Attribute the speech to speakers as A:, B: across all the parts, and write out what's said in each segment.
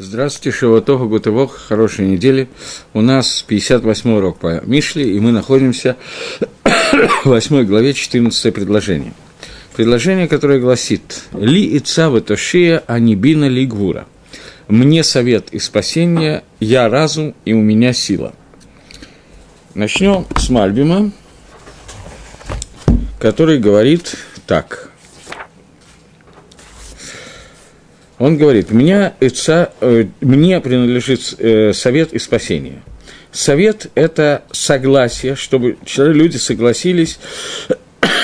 A: Здравствуйте, Шаватова, Гутывох, хорошей недели. У нас 58 урок по Мишле, и мы находимся в 8 главе 14 предложение. Предложение, которое гласит «Ли и цава тошия, а не бина ли гвура». «Мне совет и спасение, я разум, и у меня сила». Начнем с Мальбима, который говорит так – Он говорит, меня, это, э, мне принадлежит э, совет и спасение. Совет – это согласие, чтобы люди согласились,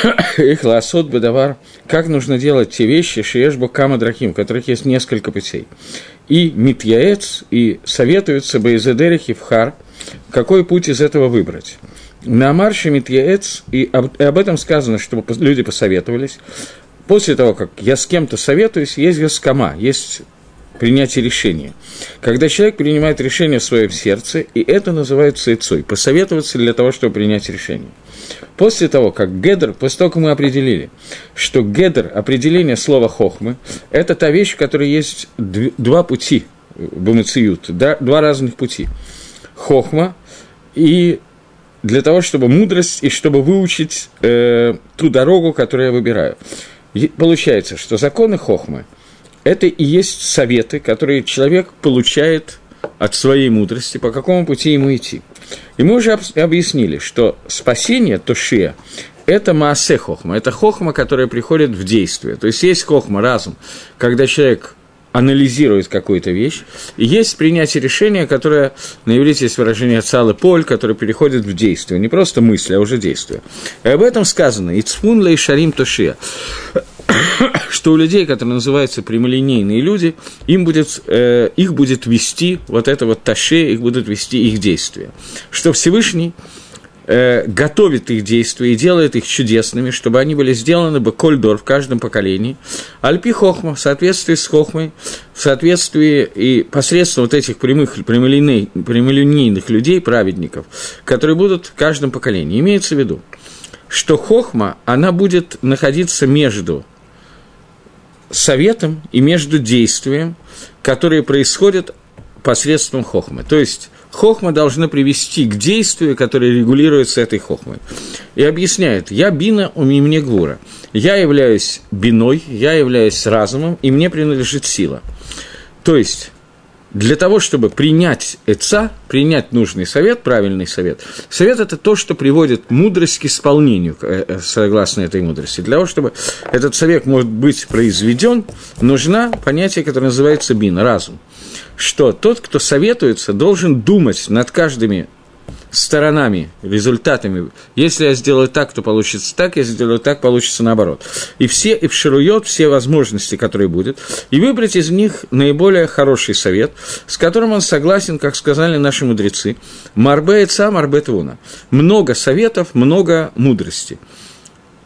A: их ласот бедавар, как нужно делать те вещи, шиеш кама драхим, у которых есть несколько путей. И митьяец, и советуются Бейзедерих и Вхар, какой путь из этого выбрать. На марше Митьяец, и об, и об этом сказано, чтобы люди посоветовались, после того, как я с кем-то советуюсь, есть гаскама, есть принятие решения. Когда человек принимает решение в своем сердце, и это называется яйцой, посоветоваться для того, чтобы принять решение. После того, как гедер, после того, как мы определили, что гедер, определение слова хохмы, это та вещь, в которой есть два пути, бумациют, два разных пути. Хохма и для того, чтобы мудрость и чтобы выучить э, ту дорогу, которую я выбираю получается, что законы Хохмы – это и есть советы, которые человек получает от своей мудрости, по какому пути ему идти. И мы уже объяснили, что спасение, Тошия, это Маасе Хохма, это Хохма, которая приходит в действие. То есть есть Хохма, разум, когда человек анализирует какую-то вещь, есть принятие решения, которое, на иврите есть выражение «цалы поль», которое переходит в действие, не просто мысли, а уже действие. И об этом сказано «Ицфун лей шарим тошия», что у людей, которые называются прямолинейные люди, им будет, э, их будет вести вот это вот таше, их будут вести их действия. Что Всевышний э, готовит их действия и делает их чудесными, чтобы они были сделаны бы кольдор в каждом поколении. Альпи хохма в соответствии с хохмой, в соответствии и посредством вот этих прямых, прямолиней, прямолинейных людей, праведников, которые будут в каждом поколении. Имеется в виду, что хохма, она будет находиться между советом и между действием, которые происходят посредством хохмы. То есть хохма должна привести к действию, которое регулируется этой хохмой. И объясняет, я бина, у меня гвура. Я являюсь биной, я являюсь разумом, и мне принадлежит сила. То есть, для того, чтобы принять отца, принять нужный совет, правильный совет, совет – это то, что приводит мудрость к исполнению, э, э, согласно этой мудрости. Для того, чтобы этот совет может быть произведен, нужно понятие, которое называется бин – разум. Что тот, кто советуется, должен думать над каждыми сторонами, результатами. Если я сделаю так, то получится так, если сделаю так, получится наоборот. И все и вширует все возможности, которые будет, и выбрать из них наиболее хороший совет, с которым он согласен, как сказали наши мудрецы. Марбе и ца, марбе. Много советов, много мудрости.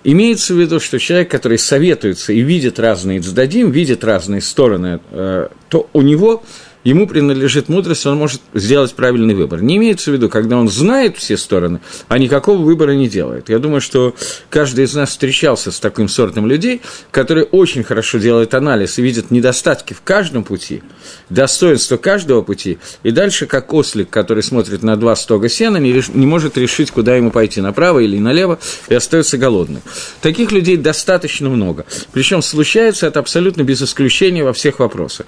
A: Имеется в виду, что человек, который советуется и видит разные цдадим, видит разные стороны, э, то у него ему принадлежит мудрость, он может сделать правильный выбор. Не имеется в виду, когда он знает все стороны, а никакого выбора не делает. Я думаю, что каждый из нас встречался с таким сортом людей, которые очень хорошо делают анализ и видят недостатки в каждом пути, достоинство каждого пути, и дальше, как ослик, который смотрит на два стога сена, не, реш... не может решить, куда ему пойти, направо или налево, и остается голодным. Таких людей достаточно много. Причем случается это абсолютно без исключения во всех вопросах.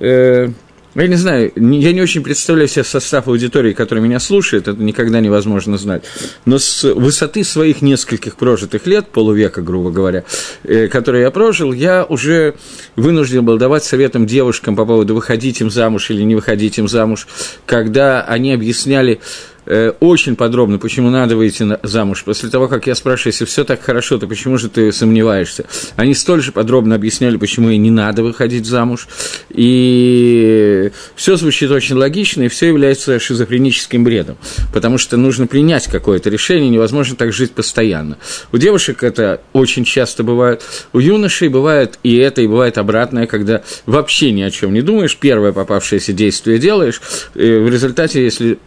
A: Э, я не знаю, я не очень представляю себе состав аудитории, который меня слушает, это никогда невозможно знать. Но с высоты своих нескольких прожитых лет, полувека, грубо говоря, э, которые я прожил, я уже вынужден был давать советам девушкам по поводу выходить им замуж или не выходить им замуж, когда они объясняли, очень подробно, почему надо выйти замуж. После того, как я спрашиваю, если все так хорошо, то почему же ты сомневаешься? Они столь же подробно объясняли, почему и не надо выходить замуж. И все звучит очень логично, и все является шизофреническим бредом. Потому что нужно принять какое-то решение, невозможно так жить постоянно. У девушек это очень часто бывает, у юношей бывает и это, и бывает обратное, когда вообще ни о чем не думаешь, первое попавшееся действие делаешь, в результате, если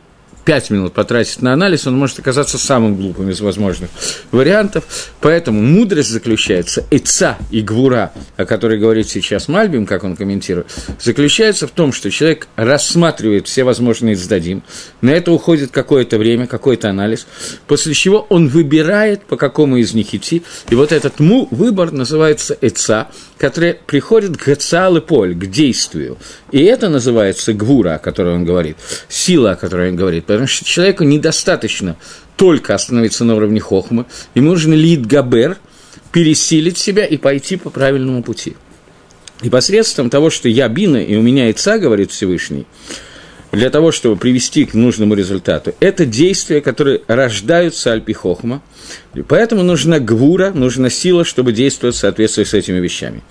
A: 5 минут потратить на анализ, он может оказаться самым глупым из возможных вариантов. Поэтому мудрость заключается, эца и гвура, о которой говорит сейчас Мальбим, как он комментирует, заключается в том, что человек рассматривает все возможные сдадим, на это уходит какое-то время, какой-то анализ, после чего он выбирает, по какому из них идти, и вот этот му выбор называется эца, который приходит к эца поль, к действию. И это называется гвура, о которой он говорит, сила, о которой он говорит, потому что человеку недостаточно только остановиться на уровне хохмы, ему нужен лид габер, пересилить себя и пойти по правильному пути. И посредством того, что я бина, и у меня яйца, говорит Всевышний, для того, чтобы привести к нужному результату, это действия, которые рождаются альпихохма, поэтому нужна гвура, нужна сила, чтобы действовать в соответствии с этими вещами.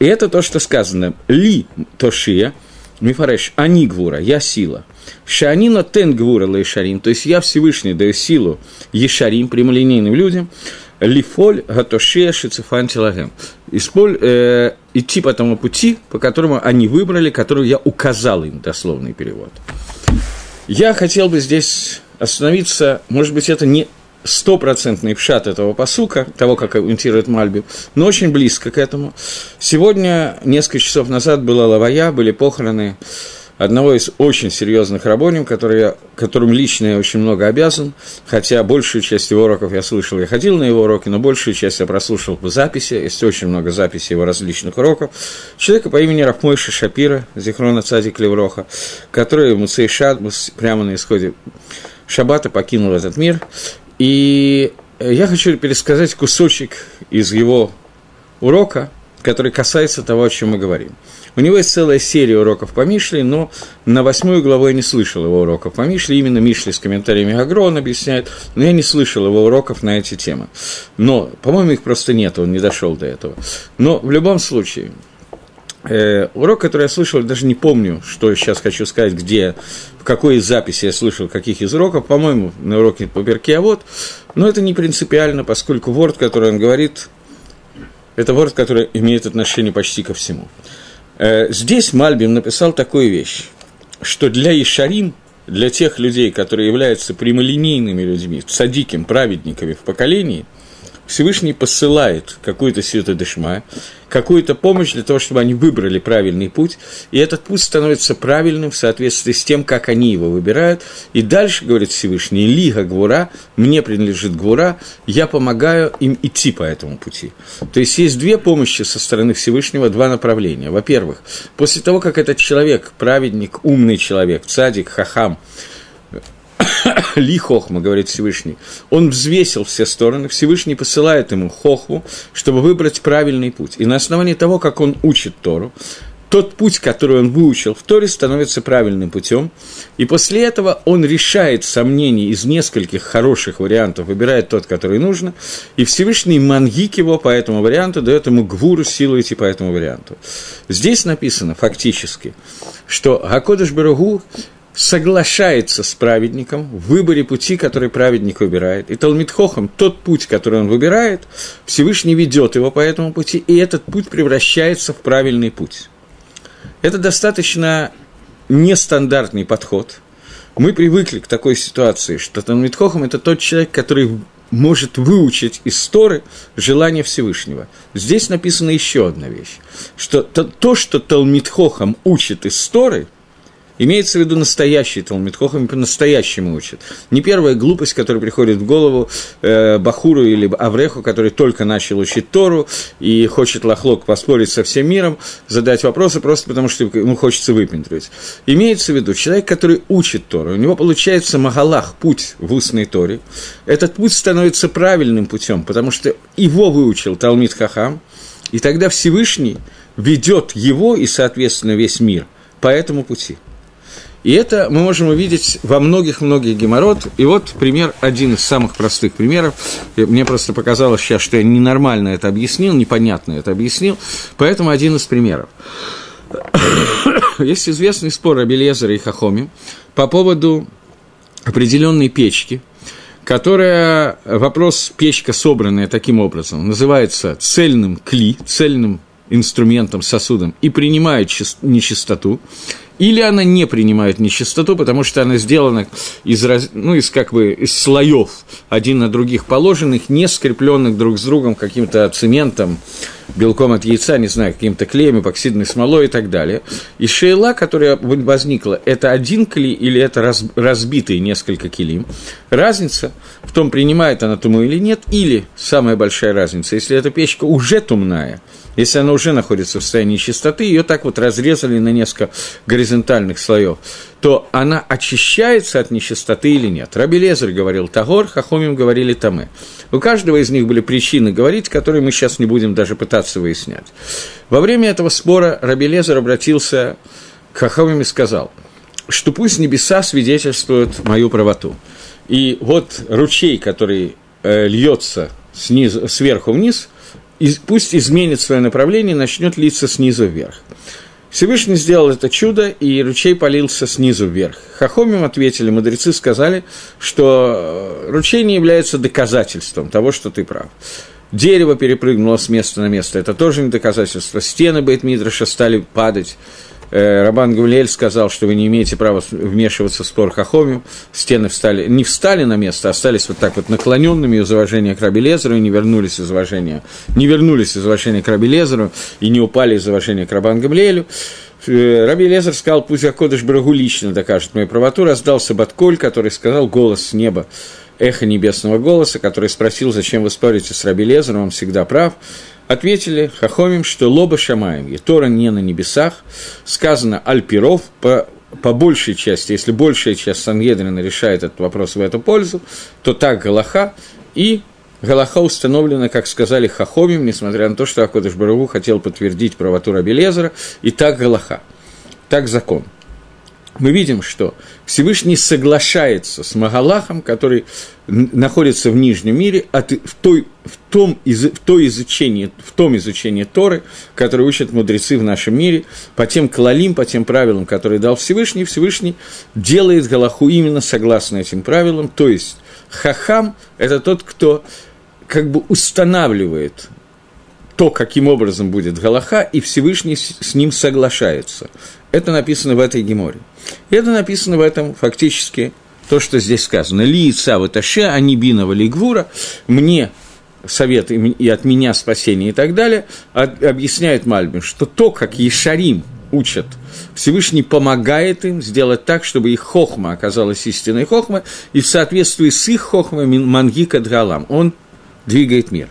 A: И это то, что сказано. Ли тошия, мифареш, ани гвура, я сила – Шанина тен гвура лейшарим, то есть я Всевышний даю силу ешарим, прямолинейным людям, лифоль гатошея шицефан телагем. Исполь, э, идти по тому пути, по которому они выбрали, который я указал им, дословный перевод. Я хотел бы здесь остановиться, может быть, это не стопроцентный вшат этого посука, того, как комментирует Мальби, но очень близко к этому. Сегодня, несколько часов назад, была лавая, были похороны одного из очень серьезных работников, который, которым лично я очень много обязан, хотя большую часть его уроков я слышал, я ходил на его уроки, но большую часть я прослушал по записи, есть очень много записей его различных уроков. Человека по имени Рахмойша Шапира, Зихрона Цадик Левроха, который Муцей Шадбус прямо на исходе Шабата покинул этот мир. И я хочу пересказать кусочек из его урока, который касается того, о чем мы говорим. У него есть целая серия уроков по Мишле, но на восьмую главу я не слышал его уроков по Мишле, именно Мишли с комментариями Агро объясняет, но я не слышал его уроков на эти темы. Но, по-моему, их просто нет, он не дошел до этого. Но в любом случае, Э, урок, который я слышал, даже не помню, что сейчас хочу сказать, где, в какой из записи я слышал, каких из уроков, по-моему, на уроке по Берке, а вот, но это не принципиально, поскольку ворд, который он говорит, это ворд, который имеет отношение почти ко всему. Э, здесь Мальбим написал такую вещь, что для Ишарим, для тех людей, которые являются прямолинейными людьми, цадиким, праведниками в поколении, Всевышний посылает какую-то свету дешма, какую-то помощь для того, чтобы они выбрали правильный путь, и этот путь становится правильным в соответствии с тем, как они его выбирают. И дальше, говорит Всевышний, Лига Гвура, мне принадлежит Гвура, я помогаю им идти по этому пути. То есть есть две помощи со стороны Всевышнего, два направления. Во-первых, после того, как этот человек, праведник, умный человек, цадик, хахам, Ли Хохма, говорит Всевышний. Он взвесил все стороны, Всевышний посылает ему Хохму, чтобы выбрать правильный путь. И на основании того, как он учит Тору, тот путь, который он выучил в Торе, становится правильным путем. И после этого он решает сомнения из нескольких хороших вариантов, выбирает тот, который нужно. И Всевышний мангик его по этому варианту дает ему гвуру, силу идти по этому варианту. Здесь написано фактически, что Гакодыш Барагу соглашается с праведником в выборе пути, который праведник выбирает. И Талмитхохам, тот путь, который он выбирает, Всевышний ведет его по этому пути, и этот путь превращается в правильный путь. Это достаточно нестандартный подход. Мы привыкли к такой ситуации, что Талмитхохам – это тот человек, который может выучить из Торы желание Всевышнего. Здесь написана еще одна вещь, что то, то что Талмитхохам учит из Торы – Имеется в виду настоящий Талмит Хохам, по-настоящему учат. Не первая глупость, которая приходит в голову э, Бахуру или Авреху, который только начал учить Тору и хочет лохлок поспорить со всем миром, задать вопросы просто потому, что ему хочется выпендривать. Имеется в виду человек, который учит Тору, у него получается Магалах, путь в устной Торе. Этот путь становится правильным путем, потому что его выучил Талмит Хахам, и тогда Всевышний ведет его и, соответственно, весь мир по этому пути. И это мы можем увидеть во многих-многих геморрот. И вот пример, один из самых простых примеров. Мне просто показалось сейчас, что я ненормально это объяснил, непонятно это объяснил. Поэтому один из примеров. Есть известный спор Абелезера и Хахоми по поводу определенной печки, которая, вопрос печка, собранная таким образом, называется цельным кли, цельным инструментом, сосудом, и принимает нечистоту, или она не принимает нечистоту, потому что она сделана из, ну, из как бы из слоев, один на других положенных, не скрепленных друг с другом каким-то цементом, белком от яйца, не знаю, каким-то клеем, эпоксидной смолой и так далее. И шейла, которая возникла, это один кли или это раз, разбитые несколько килим. Разница в том, принимает она туму или нет, или самая большая разница, если эта печка уже тумная – если она уже находится в состоянии чистоты, ее так вот разрезали на несколько горизонтальных слоев, то она очищается от нечистоты или нет. Раби Лезер говорил Тагор, Хахомим говорили Таме. У каждого из них были причины говорить, которые мы сейчас не будем даже пытаться выяснять. Во время этого спора Раби Лезер обратился к Хахомим и сказал, что пусть небеса свидетельствуют мою правоту. И вот ручей, который э, льется снизу, сверху вниз – пусть изменит свое направление и начнет литься снизу вверх. Всевышний сделал это чудо, и ручей полился снизу вверх. Хахомим ответили, мудрецы сказали, что э, ручей не является доказательством того, что ты прав. Дерево перепрыгнуло с места на место, это тоже не доказательство. Стены Бейтмидраша стали падать. Э, Рабан Гавлиэль сказал, что вы не имеете права вмешиваться в спор Хахомим, стены встали, не встали на место, а остались вот так вот наклоненными из уважения к Раби Лезеру и не вернулись из уважения, не вернулись из уважения к Раби Лезеру и не упали из уважения к Рабан Гавлиэлю. Э, Раби Лезер сказал, пусть Акодыш Брагу лично докажет мою правоту, раздался Батколь, который сказал голос с неба, эхо небесного голоса, который спросил, зачем вы спорите с Раби Лезером, он всегда прав. Ответили Хахомим, что лоба шамаем, и Тора не на небесах, сказано альпиров, по, по большей части, если большая часть Сангедрина решает этот вопрос в эту пользу, то так Галаха, и Галаха установлена, как сказали Хахомим, несмотря на то, что Акодыш Барагу хотел подтвердить правоту Раби Лезера, и так Галаха, так закон – мы видим, что Всевышний соглашается с Магалахом, который находится в Нижнем мире, от, в, той, в, том, из, в, той изучении, в том изучении Торы, которое учат мудрецы в нашем мире, по тем клалим, по тем правилам, которые дал Всевышний, Всевышний делает Галаху именно согласно этим правилам, то есть Хахам – это тот, кто как бы устанавливает то, каким образом будет Галаха, и Всевышний с ним соглашается. Это написано в этой геморе. И это написано в этом фактически то, что здесь сказано. Ли ица ваташе, анибинова лигвура, мне совет и от меня спасение и так далее, объясняет Мальбин, что то, как Ешарим учат, Всевышний помогает им сделать так, чтобы их хохма оказалась истинной хохмой, и в соответствии с их хохмой мангика дгалам, он двигает мир.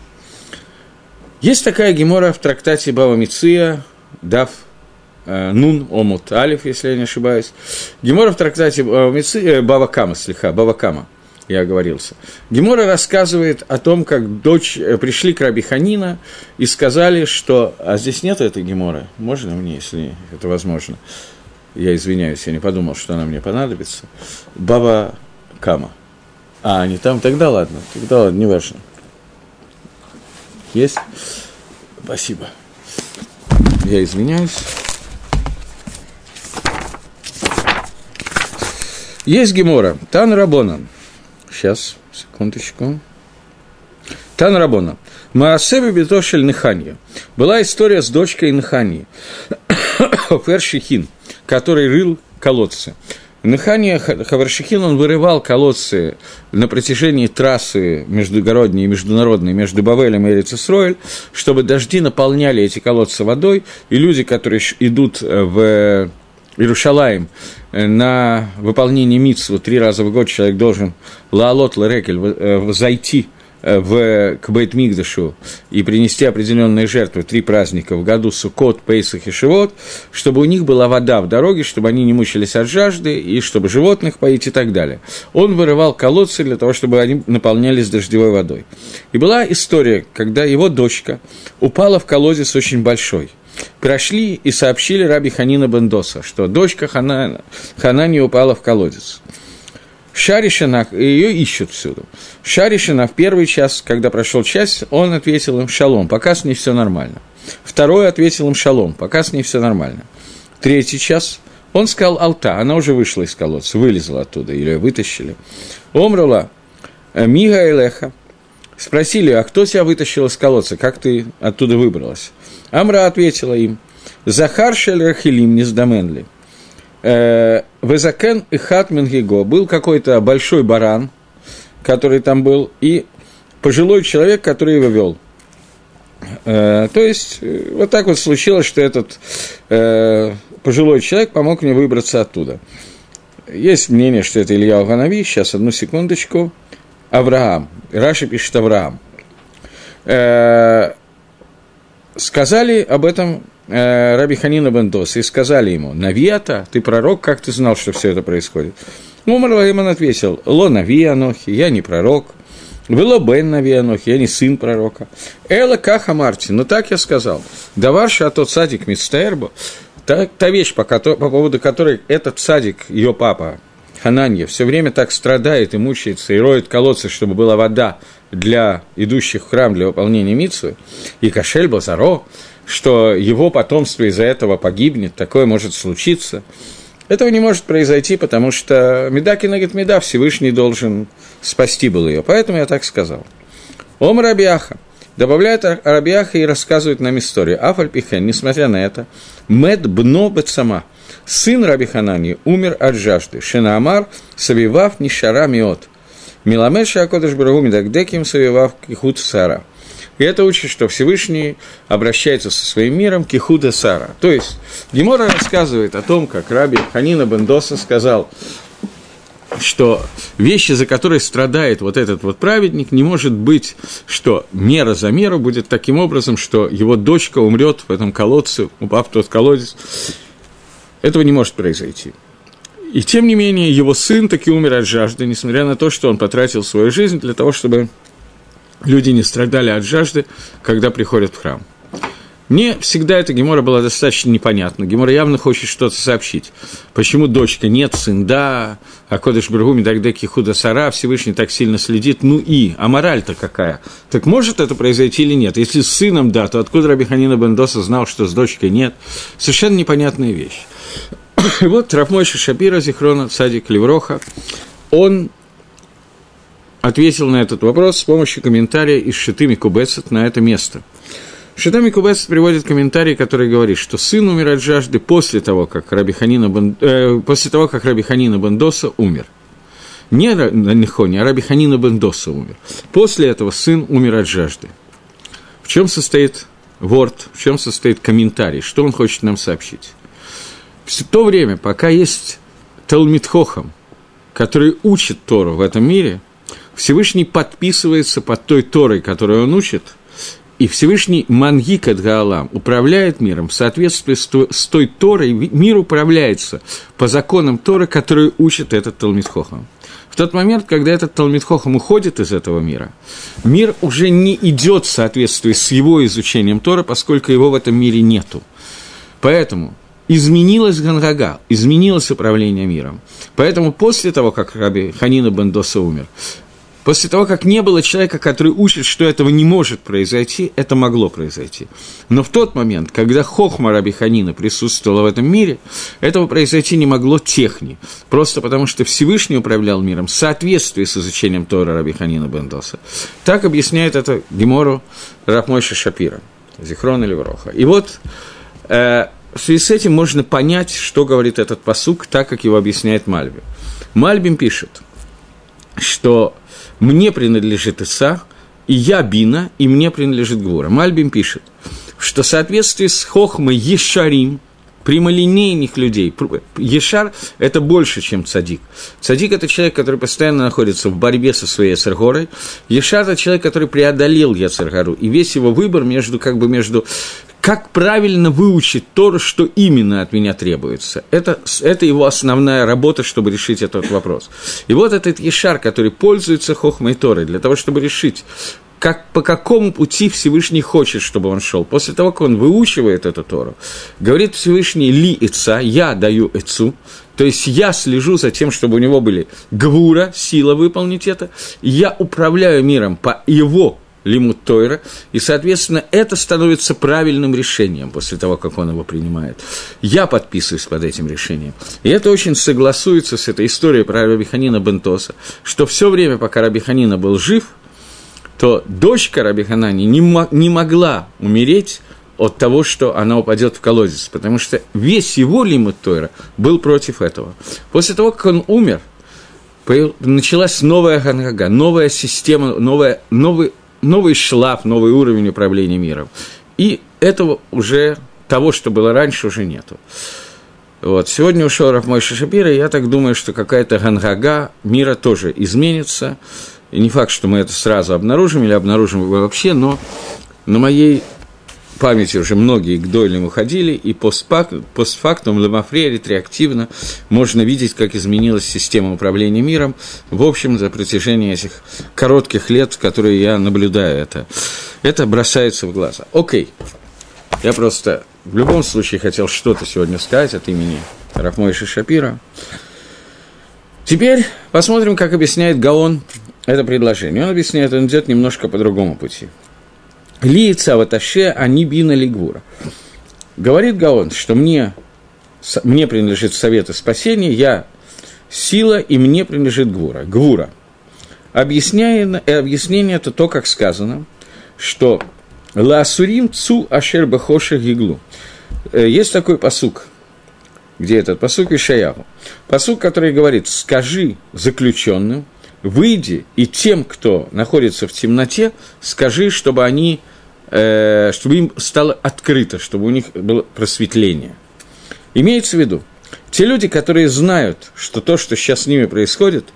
A: Есть такая гемора в трактате Бава Миция, Дав Э, Нун Омут Алиф, если я не ошибаюсь. Гемора в трактате э, Баба Кама, слегка, Баба Кама, я оговорился. Гемора рассказывает о том, как дочь, э, пришли к Раби Ханина и сказали, что... А здесь нет этой Геморы? Можно мне, если это возможно? Я извиняюсь, я не подумал, что она мне понадобится. Баба Кама. А, не там? Тогда ладно, тогда ладно, не важно. Есть? Спасибо. Я извиняюсь. Есть Гемора, Тан Рабона. Сейчас, секундочку. Тан Рабона. Маасеби Битошель Неханья. Была история с дочкой Неханьи, Фершихин, который рыл колодцы. Нехания Хаваршихин, он вырывал колодцы на протяжении трассы междугородней и международной между Бавелем и Эрицесроэль, чтобы дожди наполняли эти колодцы водой, и люди, которые идут в Иерушалаем э, на выполнение митсву три раза в год человек должен лаалот ларекель э, зайти э, в, к Бейт-Мигдашу и принести определенные жертвы, три праздника в году, Сукот, Пейсах и Шивот, чтобы у них была вода в дороге, чтобы они не мучились от жажды, и чтобы животных поить и так далее. Он вырывал колодцы для того, чтобы они наполнялись дождевой водой. И была история, когда его дочка упала в колодец очень большой – прошли и сообщили Раби Ханина Бендоса, что дочка Хана, Ханани упала в колодец. Шаришина, ее ищут всюду. Шаришина в первый час, когда прошел час, он ответил им шалом, пока с ней все нормально. Второй ответил им шалом, пока с ней все нормально. Третий час он сказал алта, она уже вышла из колодца, вылезла оттуда, или вытащили. Омрула, Мига Элеха, спросили, а кто тебя вытащил из колодца, как ты оттуда выбралась? Амра ответила им, Захар Шель Рахилим Низдаменли. Э, Везакен и Хатмингиго был какой-то большой баран, который там был, и пожилой человек, который его вел. Э, то есть, э, вот так вот случилось, что этот пожилой человек помог мне выбраться оттуда. Есть мнение, что это Илья Уганави. Сейчас, одну секундочку. Авраам. Раши пишет Авраам. Сказали об этом э, Раби Ханина Бендос и сказали ему, Навиата, ты пророк, как ты знал, что все это происходит? Умар Лагиман ответил, Ло Нави Анохи, я не пророк, было Бен Нави Анохи, я не сын пророка. Эла Каха Марти, ну так я сказал. Даварша, а тот садик Мицтаэрбо, та, та вещь, по, по поводу которой этот садик, ее папа, Хананья, все время так страдает и мучается, и роет колодцы, чтобы была вода для идущих в храм для выполнения митсвы, и Кашель Базаро, что его потомство из-за этого погибнет, такое может случиться. Этого не может произойти, потому что Медаки Нагет Меда Всевышний должен спасти был ее. Поэтому я так сказал. Ом Рабиаха. Добавляет Рабиаха и рассказывает нам историю. Афальпихен, несмотря на это, Мед Бно Бетсама, сын Раби Ханани, умер от жажды. Шенаамар, Савивав Нишара Миот. Миламеша Акодыш Барагу Медагдеким Савивав Кихут Сара. И это учит, что Всевышний обращается со своим миром Кихуда Сара. То есть, Гемора рассказывает о том, как Раби Ханина Бендоса сказал, что вещи, за которые страдает вот этот вот праведник, не может быть, что мера за меру будет таким образом, что его дочка умрет в этом колодце, упав в тот колодец. Этого не может произойти. И тем не менее, его сын таки умер от жажды, несмотря на то, что он потратил свою жизнь для того, чтобы люди не страдали от жажды, когда приходят в храм. Мне всегда эта Гемора была достаточно непонятна. Гемора явно хочет что-то сообщить. Почему дочка нет, сын да, а Кодыш Бергуми Дагдеки Худа Сара, Всевышний так сильно следит, ну и, а мораль-то какая? Так может это произойти или нет? Если с сыном да, то откуда Рабиханина Бендоса знал, что с дочкой нет? Совершенно непонятная вещь. И вот Рафмойша Шапира, Зихрона, Садик Левроха, он ответил на этот вопрос с помощью комментария из Шитыми Кубецет на это место – Шитами Кубец приводит комментарий, который говорит, что сын умер от жажды после того, как Раби Ханина, Бен, э, после того, как Раби Ханина Бендоса умер. Не Нихони, а Раби Ханина Бендоса умер. После этого сын умер от жажды. В чем состоит ворд, в чем состоит комментарий, что он хочет нам сообщить? В то время, пока есть Талмитхохам, который учит Тору в этом мире, Всевышний подписывается под той Торой, которую он учит – и Всевышний Мангикат Гаалам управляет миром в соответствии с той Торой, мир управляется по законам Торы, которые учит этот Талмитхохам. В тот момент, когда этот Талмитхохам уходит из этого мира, мир уже не идет в соответствии с его изучением Торы, поскольку его в этом мире нету. Поэтому изменилась Гангага, изменилось управление миром. Поэтому после того, как Раби Ханина Бендоса умер, После того, как не было человека, который учит, что этого не может произойти, это могло произойти. Но в тот момент, когда Хохма Раби Ханина присутствовала в этом мире, этого произойти не могло техни. Просто потому, что Всевышний управлял миром в соответствии с изучением Тора Раби Ханина Бендоса. Так объясняет это Гемору Рахмойша Шапира, Зихрон или Вроха. И вот э, в связи с этим можно понять, что говорит этот посук, так как его объясняет Мальби. Мальбим пишет, что мне принадлежит Иса, и я Бина, и мне принадлежит Гвора. Мальбим пишет, что в соответствии с Хохмой Ешарим, прямолинейных людей. Ешар – это больше, чем цадик. Цадик – это человек, который постоянно находится в борьбе со своей Яцергорой. Ешар – это человек, который преодолел Яцергору. И весь его выбор между, как бы между как правильно выучить то, что именно от меня требуется. Это, это его основная работа, чтобы решить этот вопрос. И вот этот Ешар, который пользуется Хохмой Торой для того, чтобы решить, как, по какому пути Всевышний хочет, чтобы он шел. После того, как он выучивает эту Тору, говорит Всевышний «ли ица», «я даю ицу», то есть я слежу за тем, чтобы у него были гвура, сила выполнить это, я управляю миром по его лимут Тойра, и, соответственно, это становится правильным решением после того, как он его принимает. Я подписываюсь под этим решением. И это очень согласуется с этой историей про Рабиханина Бентоса, что все время, пока Рабиханина был жив, то дочка Рабиханани не, не могла умереть от того, что она упадет в колодец, потому что весь его лимит Тойра был против этого. После того, как он умер, началась новая Хангага, новая система, новая, новый, новый шлаф, новый уровень управления миром. И этого уже, того, что было раньше, уже нету. Вот. Сегодня ушел Рафмой Шапира, и я так думаю, что какая-то гангага мира тоже изменится. И не факт, что мы это сразу обнаружим или обнаружим вообще, но на моей памяти уже многие к Дойлем уходили, и постфактум, лемафре, ретроактивно можно видеть, как изменилась система управления миром, в общем, за протяжении этих коротких лет, которые я наблюдаю это. Это бросается в глаза. Окей, я просто в любом случае хотел что-то сегодня сказать от имени Рафмойши Шапира. Теперь посмотрим, как объясняет Гаон это предложение. Он объясняет, он идет немножко по другому пути. Ли цаваташе они бина лигвура. Говорит Гаон, что мне, мне принадлежит совет и спасение, я сила, и мне принадлежит гвура. Гвура. Объясняет, объяснение это то, как сказано, что Ласурим цу ашер бахоша гиглу. Э, есть такой посук, где этот посук Ишаягу. Посук, который говорит, скажи заключенным, выйди, и тем, кто находится в темноте, скажи, чтобы они, э, чтобы им стало открыто, чтобы у них было просветление. Имеется в виду, те люди, которые знают, что то, что сейчас с ними происходит –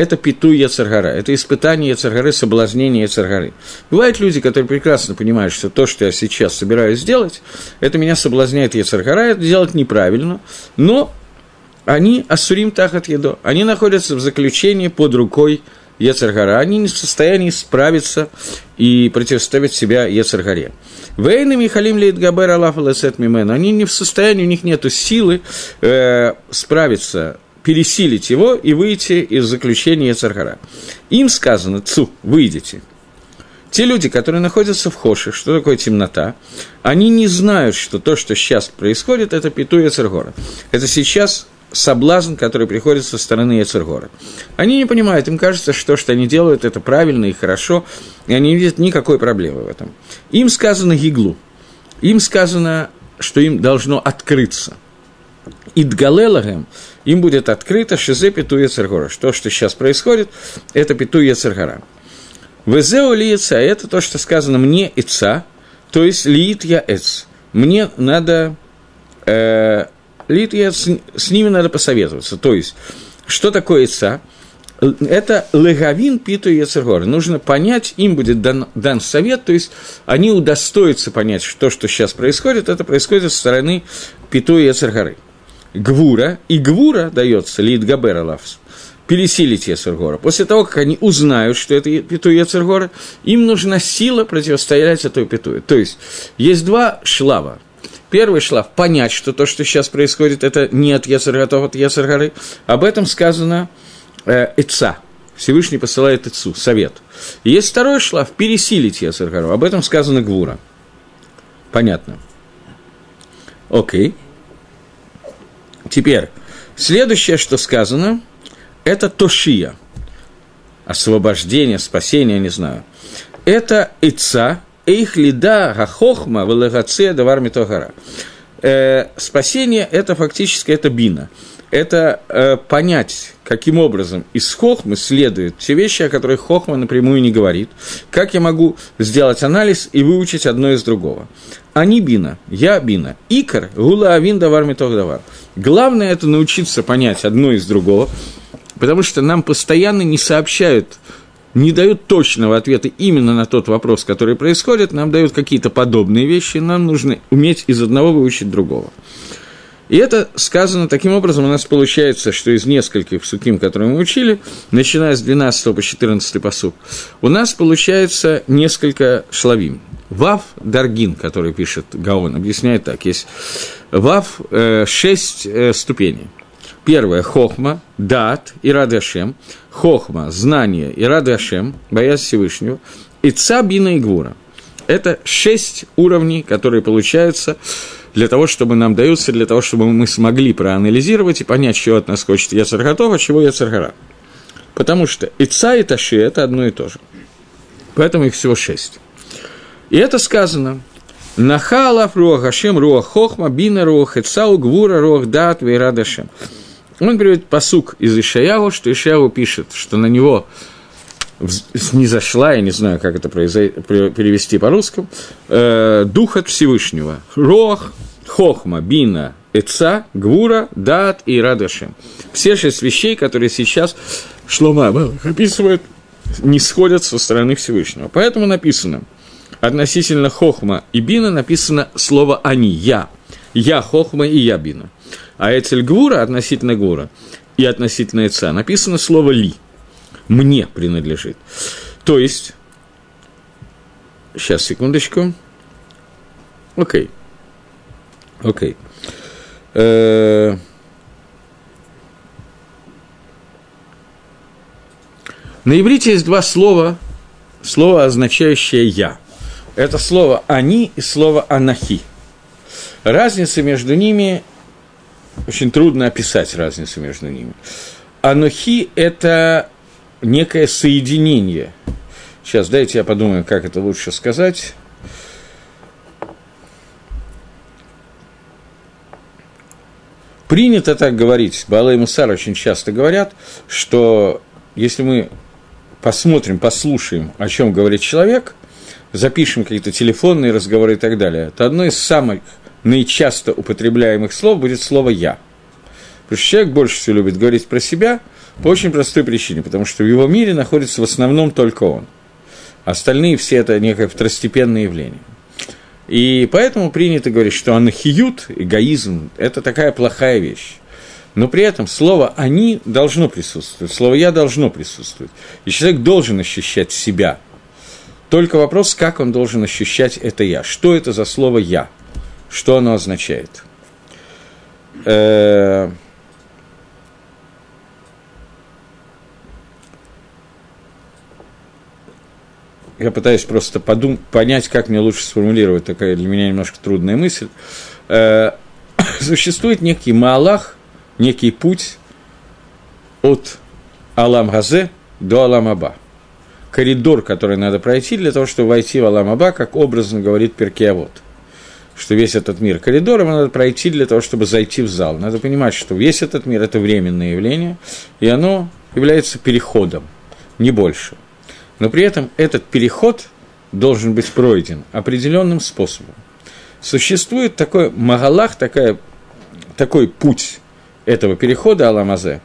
A: это пету Яцергара, это испытание Яцергары, соблазнение Яцергары. Бывают люди, которые прекрасно понимают, что то, что я сейчас собираюсь сделать, это меня соблазняет Яцергара, это делать неправильно, но они асурим тахат едо, они находятся в заключении под рукой Ецаргара, они не в состоянии справиться и противоставить себя Ецаргаре. Вейны Михалим Лейтгабер Аллах Мимен, они не в состоянии, у них нет силы э, справиться пересилить его и выйти из заключения Цархара. Им сказано, цу, выйдите. Те люди, которые находятся в Хоше, что такое темнота, они не знают, что то, что сейчас происходит, это Питуя Цергора. Это сейчас соблазн, который приходит со стороны Яцергора. Они не понимают, им кажется, что то, что они делают, это правильно и хорошо, и они не видят никакой проблемы в этом. Им сказано гиглу, им сказано, что им должно открыться. Идгалелагем – им будет открыто Шизе Пету Ецергора. То, что сейчас происходит, это Пету Ецергора. Везеу лиеца, это то, что сказано мне ица, то есть лиит я эц. Мне надо, э, лиит я, с, с ними надо посоветоваться. То есть, что такое ица? Это легавин питу Ецергора. Нужно понять, им будет дан, дан совет, то есть они удостоятся понять, что то, что сейчас происходит, это происходит со стороны питу Ецергоры гвура, и гвура дается лид габера лавс, пересилить Ецергора. После того, как они узнают, что это пету Ецергора, им нужна сила противостоять этой пету. То есть, есть два шлава. Первый шлав – понять, что то, что сейчас происходит, это не от Ецерготов, от Ецергоры. Об этом сказано э, Ица. Всевышний посылает Ицу, совет. есть второй шлав – пересилить Ецергору. Об этом сказано Гвура. Понятно. Окей. Теперь, следующее, что сказано, это тошия. Освобождение, спасение, не знаю. Это ица, эйх лида гахохма велегаце давар митогара. Э, спасение – это фактически это бина. Это э, понять, каким образом из хохмы следуют те вещи, о которых хохма напрямую не говорит. Как я могу сделать анализ и выучить одно из другого. Они бина, я бина. Икар, гула авин давар митох давар. Главное – это научиться понять одно из другого, потому что нам постоянно не сообщают, не дают точного ответа именно на тот вопрос, который происходит, нам дают какие-то подобные вещи, нам нужно уметь из одного выучить другого. И это сказано таким образом, у нас получается, что из нескольких суким, которые мы учили, начиная с 12 по 14 посук, у нас получается несколько шлавим. Вав Даргин, который пишет Гаон, объясняет так, есть Вав э, шесть э, ступеней. Первое – хохма, дат и радашем. Хохма – знание и радашем, боязнь Всевышнего. И цабина и гвура. Это шесть уровней, которые получаются для того, чтобы нам даются, для того, чтобы мы смогли проанализировать и понять, чего от нас хочет Яцерготов, а чего Яцергара. Потому что Ица и Таши – это одно и то же. Поэтому их всего шесть. И это сказано Нахалав руах Хашем руах хохма бина руах хецау гвура руах дат вейрадашем. Он приводит посук из Ишаяву, что Ишаяву пишет, что на него не зашла, я не знаю, как это перевести по-русски, э, дух от Всевышнего. Рох, хохма, бина, эца, гвура, дат и радашем. Все шесть вещей, которые сейчас Шлома описывает, не сходят со стороны Всевышнего. Поэтому написано, относительно хохма и бина написано слово «они», «я». «Я хохма» и «я бина». А Эцель Гвура относительно Гвура и относительно Эца написано слово «ли» мне принадлежит. То есть, сейчас, секундочку. Окей. Окей. Э, на иврите есть два слова, слово, означающее «я». Это слово «они» и слово «анахи». Разница между ними, очень трудно описать разницу между ними. Анухи – это некое соединение. Сейчас дайте я подумаю, как это лучше сказать. Принято так говорить, Бала Мусар очень часто говорят, что если мы посмотрим, послушаем, о чем говорит человек, запишем какие-то телефонные разговоры и так далее, то одно из самых наичасто употребляемых слов будет слово «я». Потому что человек больше всего любит говорить про себя – по очень простой причине, потому что в его мире находится в основном только он. Остальные все это некое второстепенное явление. И поэтому принято говорить, что анахиют, эгоизм, это такая плохая вещь. Но при этом слово «они» должно присутствовать, слово «я» должно присутствовать. И человек должен ощущать себя. Только вопрос, как он должен ощущать это «я». Что это за слово «я»? Что оно означает? Э-э- я пытаюсь просто подум- понять, как мне лучше сформулировать, такая для меня немножко трудная мысль. Э, существует некий Маалах, некий путь от Алам Газе до Алам Аба. Коридор, который надо пройти для того, чтобы войти в Алам Аба, как образно говорит Перкиавод. Что весь этот мир коридор, его надо пройти для того, чтобы зайти в зал. Надо понимать, что весь этот мир – это временное явление, и оно является переходом, не больше – но при этом этот переход должен быть пройден определенным способом. Существует такой магалах, такая, такой путь этого перехода Аламазе,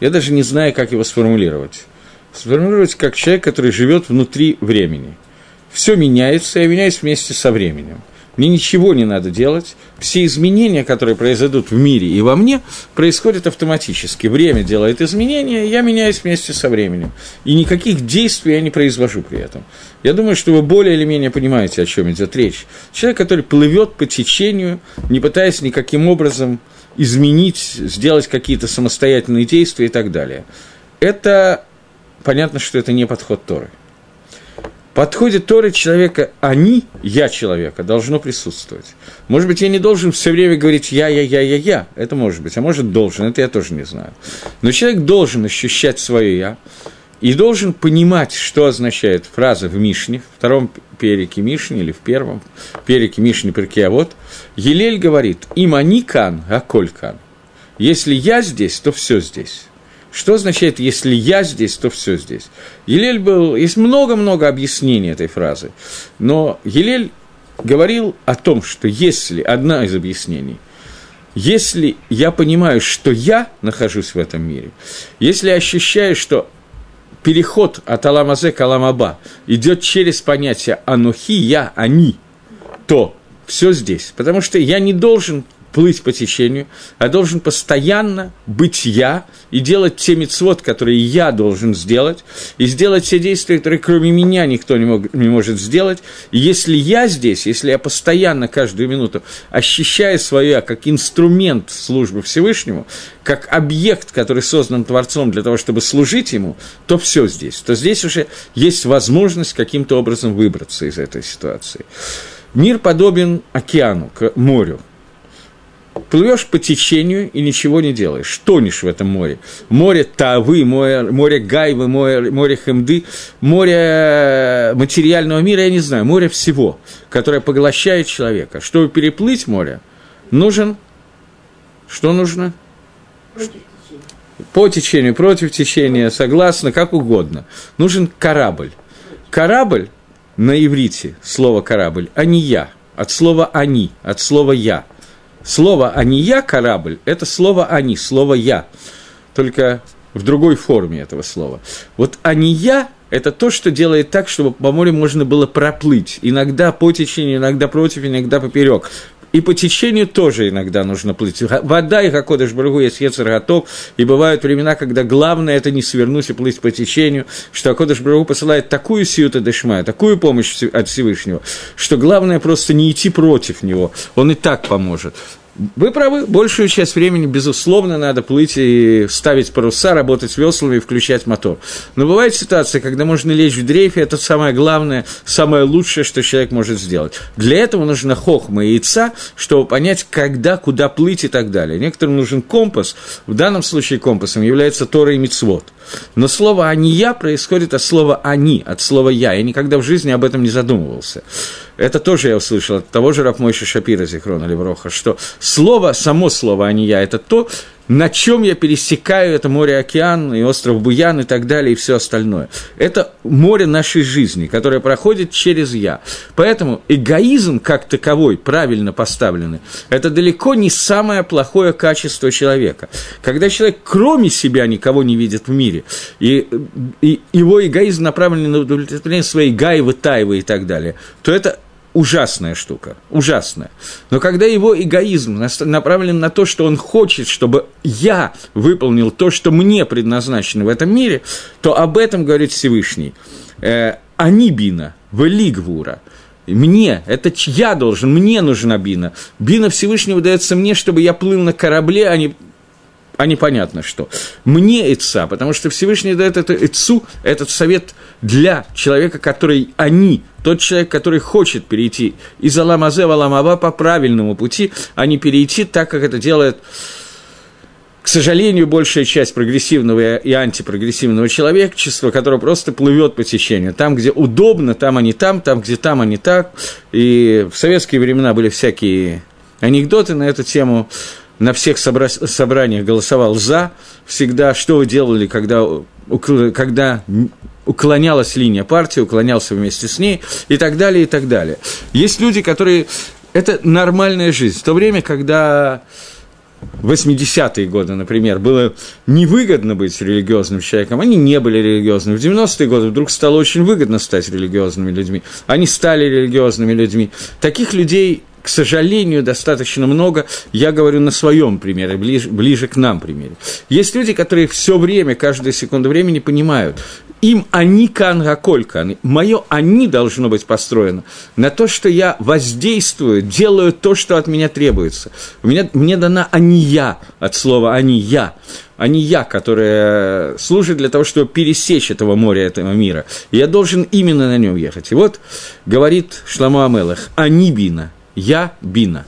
A: я даже не знаю, как его сформулировать. Сформулировать как человек, который живет внутри времени. Все меняется, я меняюсь вместе со временем мне ничего не надо делать, все изменения, которые произойдут в мире и во мне, происходят автоматически. Время делает изменения, я меняюсь вместе со временем. И никаких действий я не произвожу при этом. Я думаю, что вы более или менее понимаете, о чем идет речь. Человек, который плывет по течению, не пытаясь никаким образом изменить, сделать какие-то самостоятельные действия и так далее. Это понятно, что это не подход Торы подходе Торы человека «они», «я человека» должно присутствовать. Может быть, я не должен все время говорить «я, я, я, я, я», это может быть, а может должен, это я тоже не знаю. Но человек должен ощущать свое «я», и должен понимать, что означает фраза в Мишне, в втором переке Мишни или в первом переке Мишни вот Елель говорит «Им они кан, а коль кан». Если я здесь, то все здесь. Что означает, если я здесь, то все здесь? Елель был... Есть много-много объяснений этой фразы. Но Елель говорил о том, что если... Одна из объяснений. Если я понимаю, что я нахожусь в этом мире, если я ощущаю, что переход от Аламазе к Аламаба идет через понятие «анухи», «я», «они», то все здесь. Потому что я не должен плыть по течению, а должен постоянно быть я и делать те мецвод, которые я должен сделать, и сделать все действия, которые кроме меня никто не, мог, не может сделать. И если я здесь, если я постоянно каждую минуту ощущаю свое как инструмент службы Всевышнему, как объект, который создан Творцом для того, чтобы служить ему, то все здесь. То здесь уже есть возможность каким-то образом выбраться из этой ситуации. Мир подобен океану, к морю плывешь по течению и ничего не делаешь, тонешь в этом море. Море Тавы, море, море Гайвы, море, море Хемды, море материального мира, я не знаю, море всего, которое поглощает человека. Чтобы переплыть море, нужен... Что нужно? По течению, против течения, согласно, как угодно. Нужен корабль. Корабль на иврите, слово корабль, а не я, от слова они, от слова я – Слово «а не я» – корабль – это слово «они», слово «я», только в другой форме этого слова. Вот «а не я» – это то, что делает так, чтобы по морю можно было проплыть. Иногда по течению, иногда против, иногда поперек. И по течению тоже иногда нужно плыть. Вода и Хакодыш Баргу есть Ецер готов. И бывают времена, когда главное это не свернуть и плыть по течению, что Хакодыш Баргу посылает такую сиюта дешмая, такую помощь от Всевышнего, что главное просто не идти против него. Он и так поможет. Вы правы, большую часть времени, безусловно, надо плыть и ставить паруса, работать веслами и включать мотор. Но бывает ситуация, когда можно лечь в дрейфе, это самое главное, самое лучшее, что человек может сделать. Для этого нужна хохма и яйца, чтобы понять, когда, куда плыть и так далее. Некоторым нужен компас, в данном случае компасом является Тора и Мицвод. Но слово «ания» происходит от слова «они», от слова «я». Я никогда в жизни об этом не задумывался. Это тоже я услышал от того же Рапмойши Шапира Зихрона Левроха, что слово, само слово «а не я» – это то, на чем я пересекаю это море-океан, и остров Буян, и так далее, и все остальное. Это море нашей жизни, которое проходит через «я». Поэтому эгоизм как таковой, правильно поставленный, это далеко не самое плохое качество человека. Когда человек кроме себя никого не видит в мире, и, и его эгоизм направлен на удовлетворение своей гаевы, тайвы и так далее, то это ужасная штука, ужасная. Но когда его эгоизм направлен на то, что он хочет, чтобы я выполнил то, что мне предназначено в этом мире, то об этом говорит Всевышний. Э, Они бина, вели гвура. Мне, это я должен, мне нужна бина. Бина Всевышнего дается мне, чтобы я плыл на корабле, а не а непонятно что. Мне Ица, потому что Всевышний дает эту Ицу, этот совет для человека, который они, тот человек, который хочет перейти из Аламазе в Аламава по правильному пути, а не перейти так, как это делает к сожалению, большая часть прогрессивного и антипрогрессивного человечества, которое просто плывет по течению. Там, где удобно, там они там, там, где там они так. И в советские времена были всякие анекдоты на эту тему на всех собра- собраниях голосовал «за», всегда, что вы делали, когда, когда уклонялась линия партии, уклонялся вместе с ней и так далее, и так далее. Есть люди, которые... Это нормальная жизнь. В то время, когда в 80-е годы, например, было невыгодно быть религиозным человеком, они не были религиозными. В 90-е годы вдруг стало очень выгодно стать религиозными людьми. Они стали религиозными людьми. Таких людей к сожалению, достаточно много. Я говорю на своем примере, ближе, ближе к нам примере. Есть люди, которые все время, каждую секунду времени понимают, им они кангаколька, мое они должно быть построено на то, что я воздействую, делаю то, что от меня требуется. У меня, мне дана они я от слова они я не я, которая служит для того, чтобы пересечь этого моря, этого мира. И я должен именно на нем ехать. И вот говорит Шламу Амелах, они бина, я бина.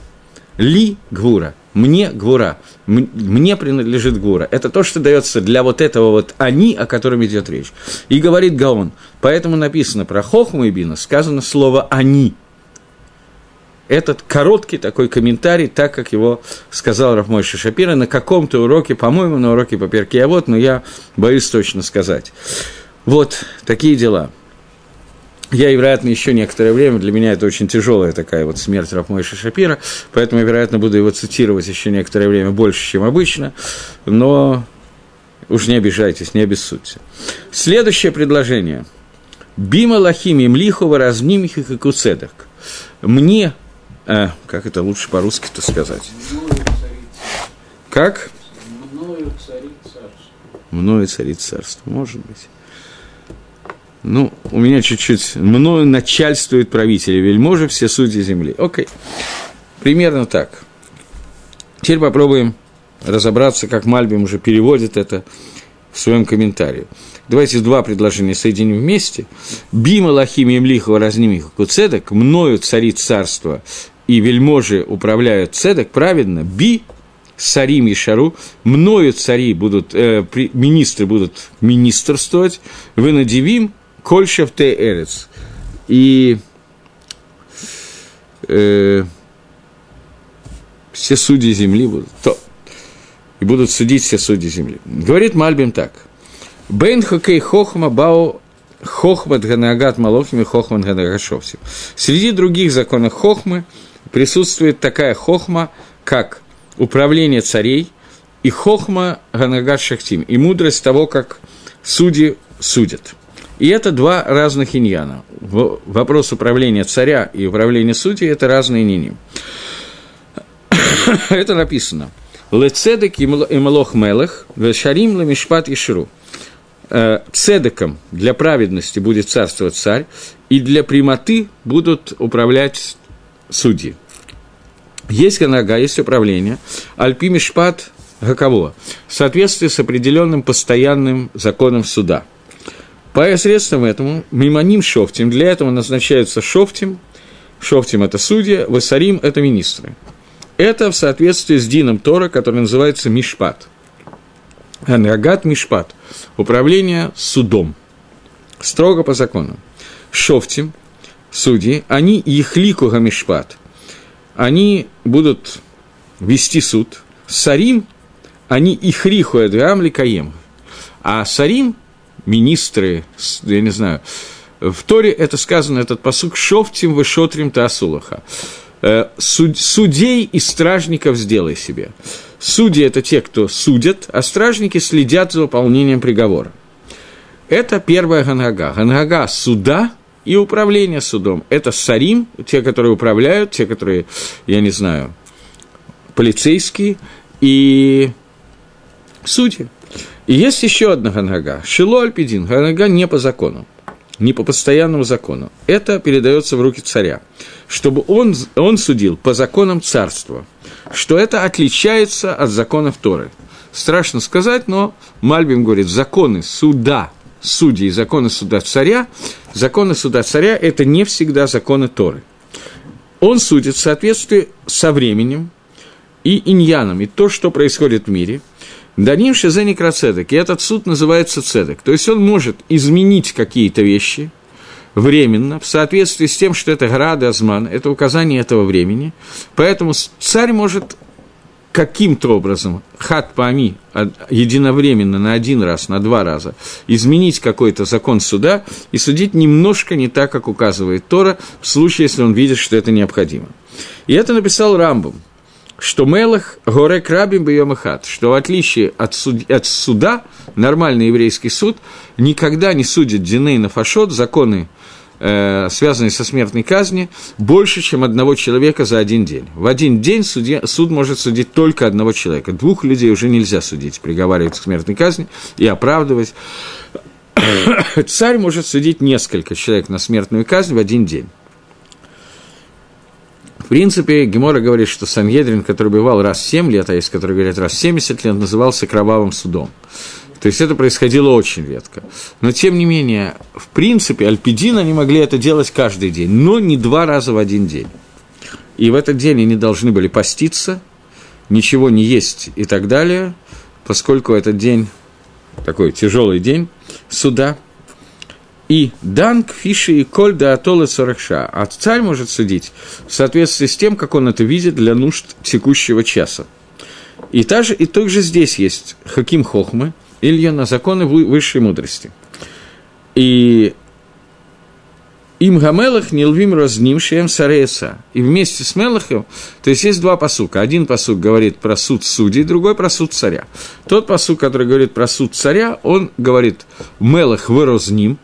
A: Ли гвура. Мне гвура. Мне принадлежит гвура. Это то, что дается для вот этого вот они, о котором идет речь. И говорит Гаон. Поэтому написано про Хохму и Бина, сказано слово они. Этот короткий такой комментарий, так как его сказал Рафмойша Шапира на каком-то уроке, по-моему, на уроке по перке, а вот, но я боюсь точно сказать. Вот такие дела. Я, вероятно, еще некоторое время, для меня это очень тяжелая такая вот смерть Рафмойша Шапира, поэтому я, вероятно, буду его цитировать еще некоторое время больше, чем обычно, но уж не обижайтесь, не обессудьте. Следующее предложение. Бима лахими млихова разнимих и куцедок. Мне, а, как это лучше по-русски-то сказать? Как? Мною царит царство. Мною царит царство, может быть. Ну, у меня чуть-чуть, мною начальствует правители, вельможи, все судьи земли. Окей, примерно так. Теперь попробуем разобраться, как Мальбим уже переводит это в своем комментарии. Давайте два предложения соединим вместе. Бима лахим емлихова разнимиха куцедок, мною царит царство, и вельможи управляют цедок праведно, би Сарим и Шару, мною цари будут, э, министры будут министрствовать, вы надевим кольшев те эрец. И э, все судьи земли будут, то, и будут судить все судьи земли. Говорит Мальбим так. Бейн хокей хохма бао хохмат ганагат малохим и хохмат ганагашовсим. Среди других законов хохмы присутствует такая хохма, как управление царей и хохма ганагат шахтим, и мудрость того, как судьи судят. И это два разных иньяна. Вопрос управления царя и управления судей – это разные нини. это написано. Лецедек и малох мелех, вешарим ламишпат и ширу. Э, цедеком для праведности будет царствовать царь, и для прямоты будут управлять судьи. Есть ганага, есть управление. Альпи мишпат гаково. В соответствии с определенным постоянным законом суда. По средствам этому, мимоним шофтим, для этого назначаются шофтим, шофтим – это судья, васарим – это министры. Это в соответствии с Дином Тора, который называется Мишпат. Анрагат Мишпат – управление судом, строго по закону. Шофтим – судьи, они ихлику Мишпат, они будут вести суд. Сарим – они ихриху эдгам ликаем. А Сарим – министры, я не знаю, в Торе это сказано, этот посук «Шофтим вышотрим таасулаха». Э, судей и стражников сделай себе. Судьи – это те, кто судят, а стражники следят за выполнением приговора. Это первая ганага. Ганага – суда и управление судом. Это сарим, те, которые управляют, те, которые, я не знаю, полицейские и судьи. И есть еще одна ганага. Шило альпидин. Ганага не по закону не по постоянному закону. Это передается в руки царя, чтобы он, он судил по законам царства, что это отличается от законов Торы. Страшно сказать, но Мальбим говорит, законы суда, судьи и законы суда царя, законы суда царя – это не всегда законы Торы. Он судит в соответствии со временем и иньяном, и то, что происходит в мире – Даним Шизеник Рацедек, и этот суд называется цедек. То есть он может изменить какие-то вещи временно, в соответствии с тем, что это Града Азман, это указание этого времени. Поэтому царь может каким-то образом, хат пами, единовременно на один раз, на два раза, изменить какой-то закон суда и судить немножко не так, как указывает Тора, в случае, если он видит, что это необходимо. И это написал Рамбом – что Мелах горе крабим бьемахат, что в отличие от, суд, от суда, нормальный еврейский суд никогда не судит диней на фашот, законы, э, связанные со смертной казнью, больше, чем одного человека за один день. В один день судья, суд может судить только одного человека. Двух людей уже нельзя судить, приговаривать к смертной казни и оправдывать. Царь может судить несколько человек на смертную казнь в один день. Принципе, Гемора говорит, что Сангедрин, который бывал раз в 7 лет, а есть, которые говорят раз в 70 лет, назывался кровавым судом. То есть это происходило очень редко. Но, тем не менее, в принципе, альпидин они могли это делать каждый день, но не два раза в один день. И в этот день они должны были поститься, ничего не есть и так далее, поскольку этот день такой тяжелый день суда – и данк фиши и коль да атолы сорокша. А царь может судить в соответствии с тем, как он это видит для нужд текущего часа. И, также, и также здесь есть Хаким Хохмы, Ильона, законы высшей мудрости. И им гамелах не лвим разним шеем сареса. И вместе с Мелахом, то есть есть два посука. Один посук говорит про суд судей, другой про суд царя. Тот посук, который говорит про суд царя, он говорит Мелах выразним,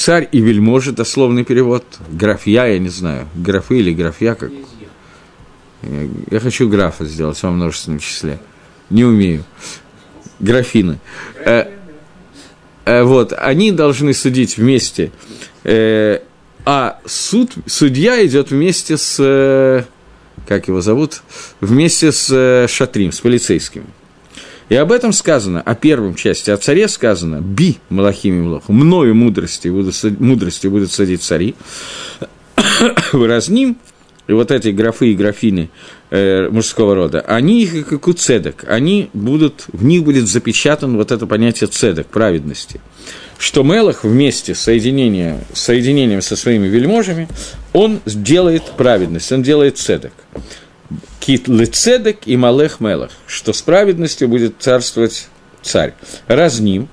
A: Царь и вельможи, дословный перевод. Графья, я не знаю, графы или графья, как... Я хочу графа сделать во множественном числе. Не умею. Графины. Э, э, вот, они должны судить вместе, э, а суд, судья идет вместе с, как его зовут, вместе с шатрим, с полицейским. И об этом сказано, о первом части, о царе сказано, би малахими млоху, мною мудрости будут, мудрости будут садить цари, выразним, и вот эти графы и графины э, мужского рода, они их как у цедок, они будут, в них будет запечатан вот это понятие цедок, праведности. Что Мелах вместе с соединением, соединением со своими вельможами, он делает праведность, он делает цедок. Кит цедек и малех мелах, что с праведностью будет царствовать царь. Разним,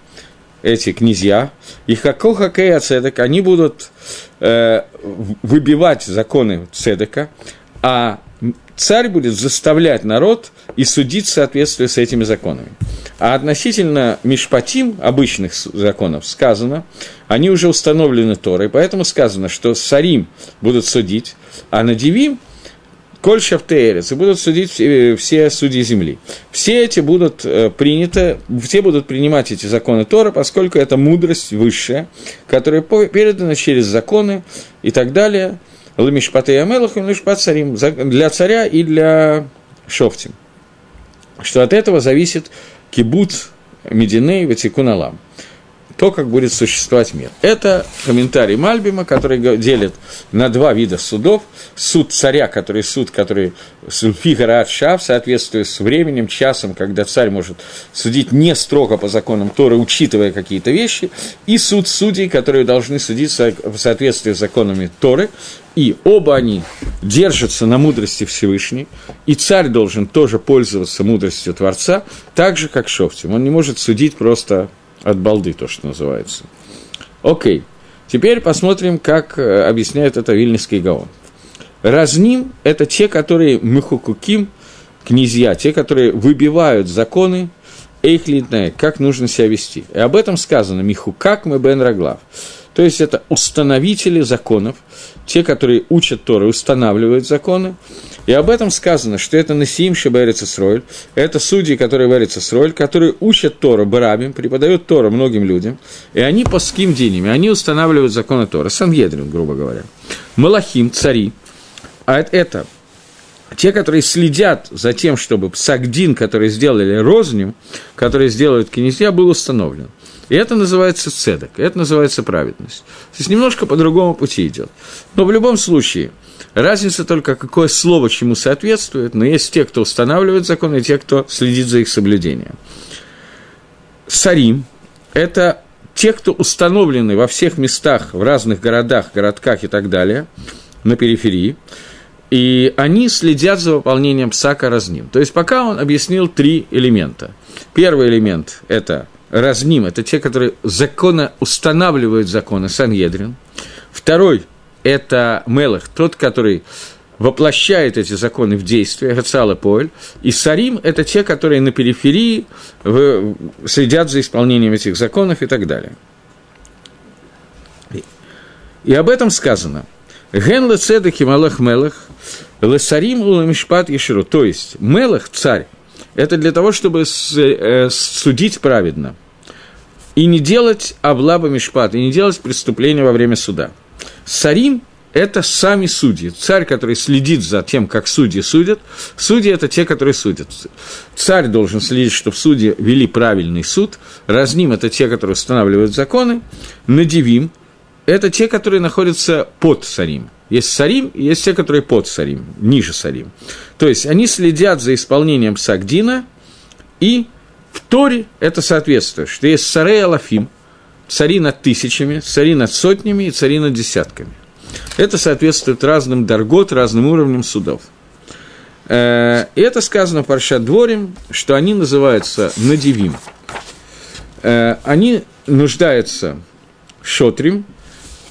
A: эти князья, и хакоха кея цедек, они будут э, выбивать законы цедека, а царь будет заставлять народ и судить в соответствии с этими законами. А относительно мишпатим, обычных законов, сказано, они уже установлены Торой, поэтому сказано, что сарим будут судить, а надивим Коль Шафтеерец, и будут судить все, все судьи земли. Все эти будут э, приняты, все будут принимать эти законы Тора, поскольку это мудрость высшая, которая передана через законы и так далее. Ламишпат и Амелах и Ламишпат Царим для царя и для Шофтим. Что от этого зависит кибут Мединей Ватикун Алам то, как будет существовать мир. Это комментарий Мальбима, который делит на два вида судов. Суд царя, который суд, который לפי הוראת שעה, в соответствии с временем, часом, когда царь может судить не строго по законам Торы, учитывая какие-то вещи, и суд судей, которые должны судить в соответствии с законами Торы, и оба они держатся на мудрости Всевышней, и царь должен тоже пользоваться мудростью Творца, так же, как שופטים. Он не может судить просто от балды, то, что называется. Окей. Теперь посмотрим, как э, объясняет это Виленский Гаон. Разним – это те, которые мехукуким, князья, те, которые выбивают законы, эйхлитная, как нужно себя вести. И об этом сказано «Михукак мы бен раглав». То есть это установители законов, те, которые учат Торы, устанавливают законы. И об этом сказано, что это Насиим Шеберец Исроэль, это судьи, которые варятся Исроэль, которые учат Тору Барабим, преподают Тору многим людям, и они по ским деньми, они устанавливают законы Торы, Сангедрин, грубо говоря. Малахим, цари, а это те, которые следят за тем, чтобы Сагдин, который сделали розню, который сделают князья, был установлен. И это называется цедок, это называется праведность. То есть немножко по другому пути идет. Но в любом случае, разница только, какое слово чему соответствует, но есть те, кто устанавливает законы, и те, кто следит за их соблюдением. Сарим – это те, кто установлены во всех местах, в разных городах, городках и так далее, на периферии, и они следят за выполнением псака разним. То есть пока он объяснил три элемента. Первый элемент – это разним, это те, которые законно устанавливают законы, Сангедрин. Второй – это Мелах, тот, который воплощает эти законы в действие, Гацала Поэль, и Сарим – это те, которые на периферии следят за исполнением этих законов и так далее. И об этом сказано. Ген лецедек и малах мелах, лесарим уламишпат еширу. То есть, мелах, царь, это для того, чтобы э, судить праведно. И не делать облаба мишпат, и не делать преступления во время суда. Сарим – это сами судьи. Царь, который следит за тем, как судьи судят. Судьи – это те, которые судят. Царь должен следить, чтобы судьи вели правильный суд. Разним – это те, которые устанавливают законы. Надивим – это те, которые находятся под Сарим. Есть Сарим, есть те, которые под Сарим, ниже Сарим. То есть они следят за исполнением Сагдина, и в Торе это соответствует, что есть Сарей Алафим, цари над тысячами, цари над сотнями и цари над десятками. Это соответствует разным даргот, разным уровням судов. Э, и это сказано в Паршат Дворим, что они называются Надивим. Э, они нуждаются шотрим,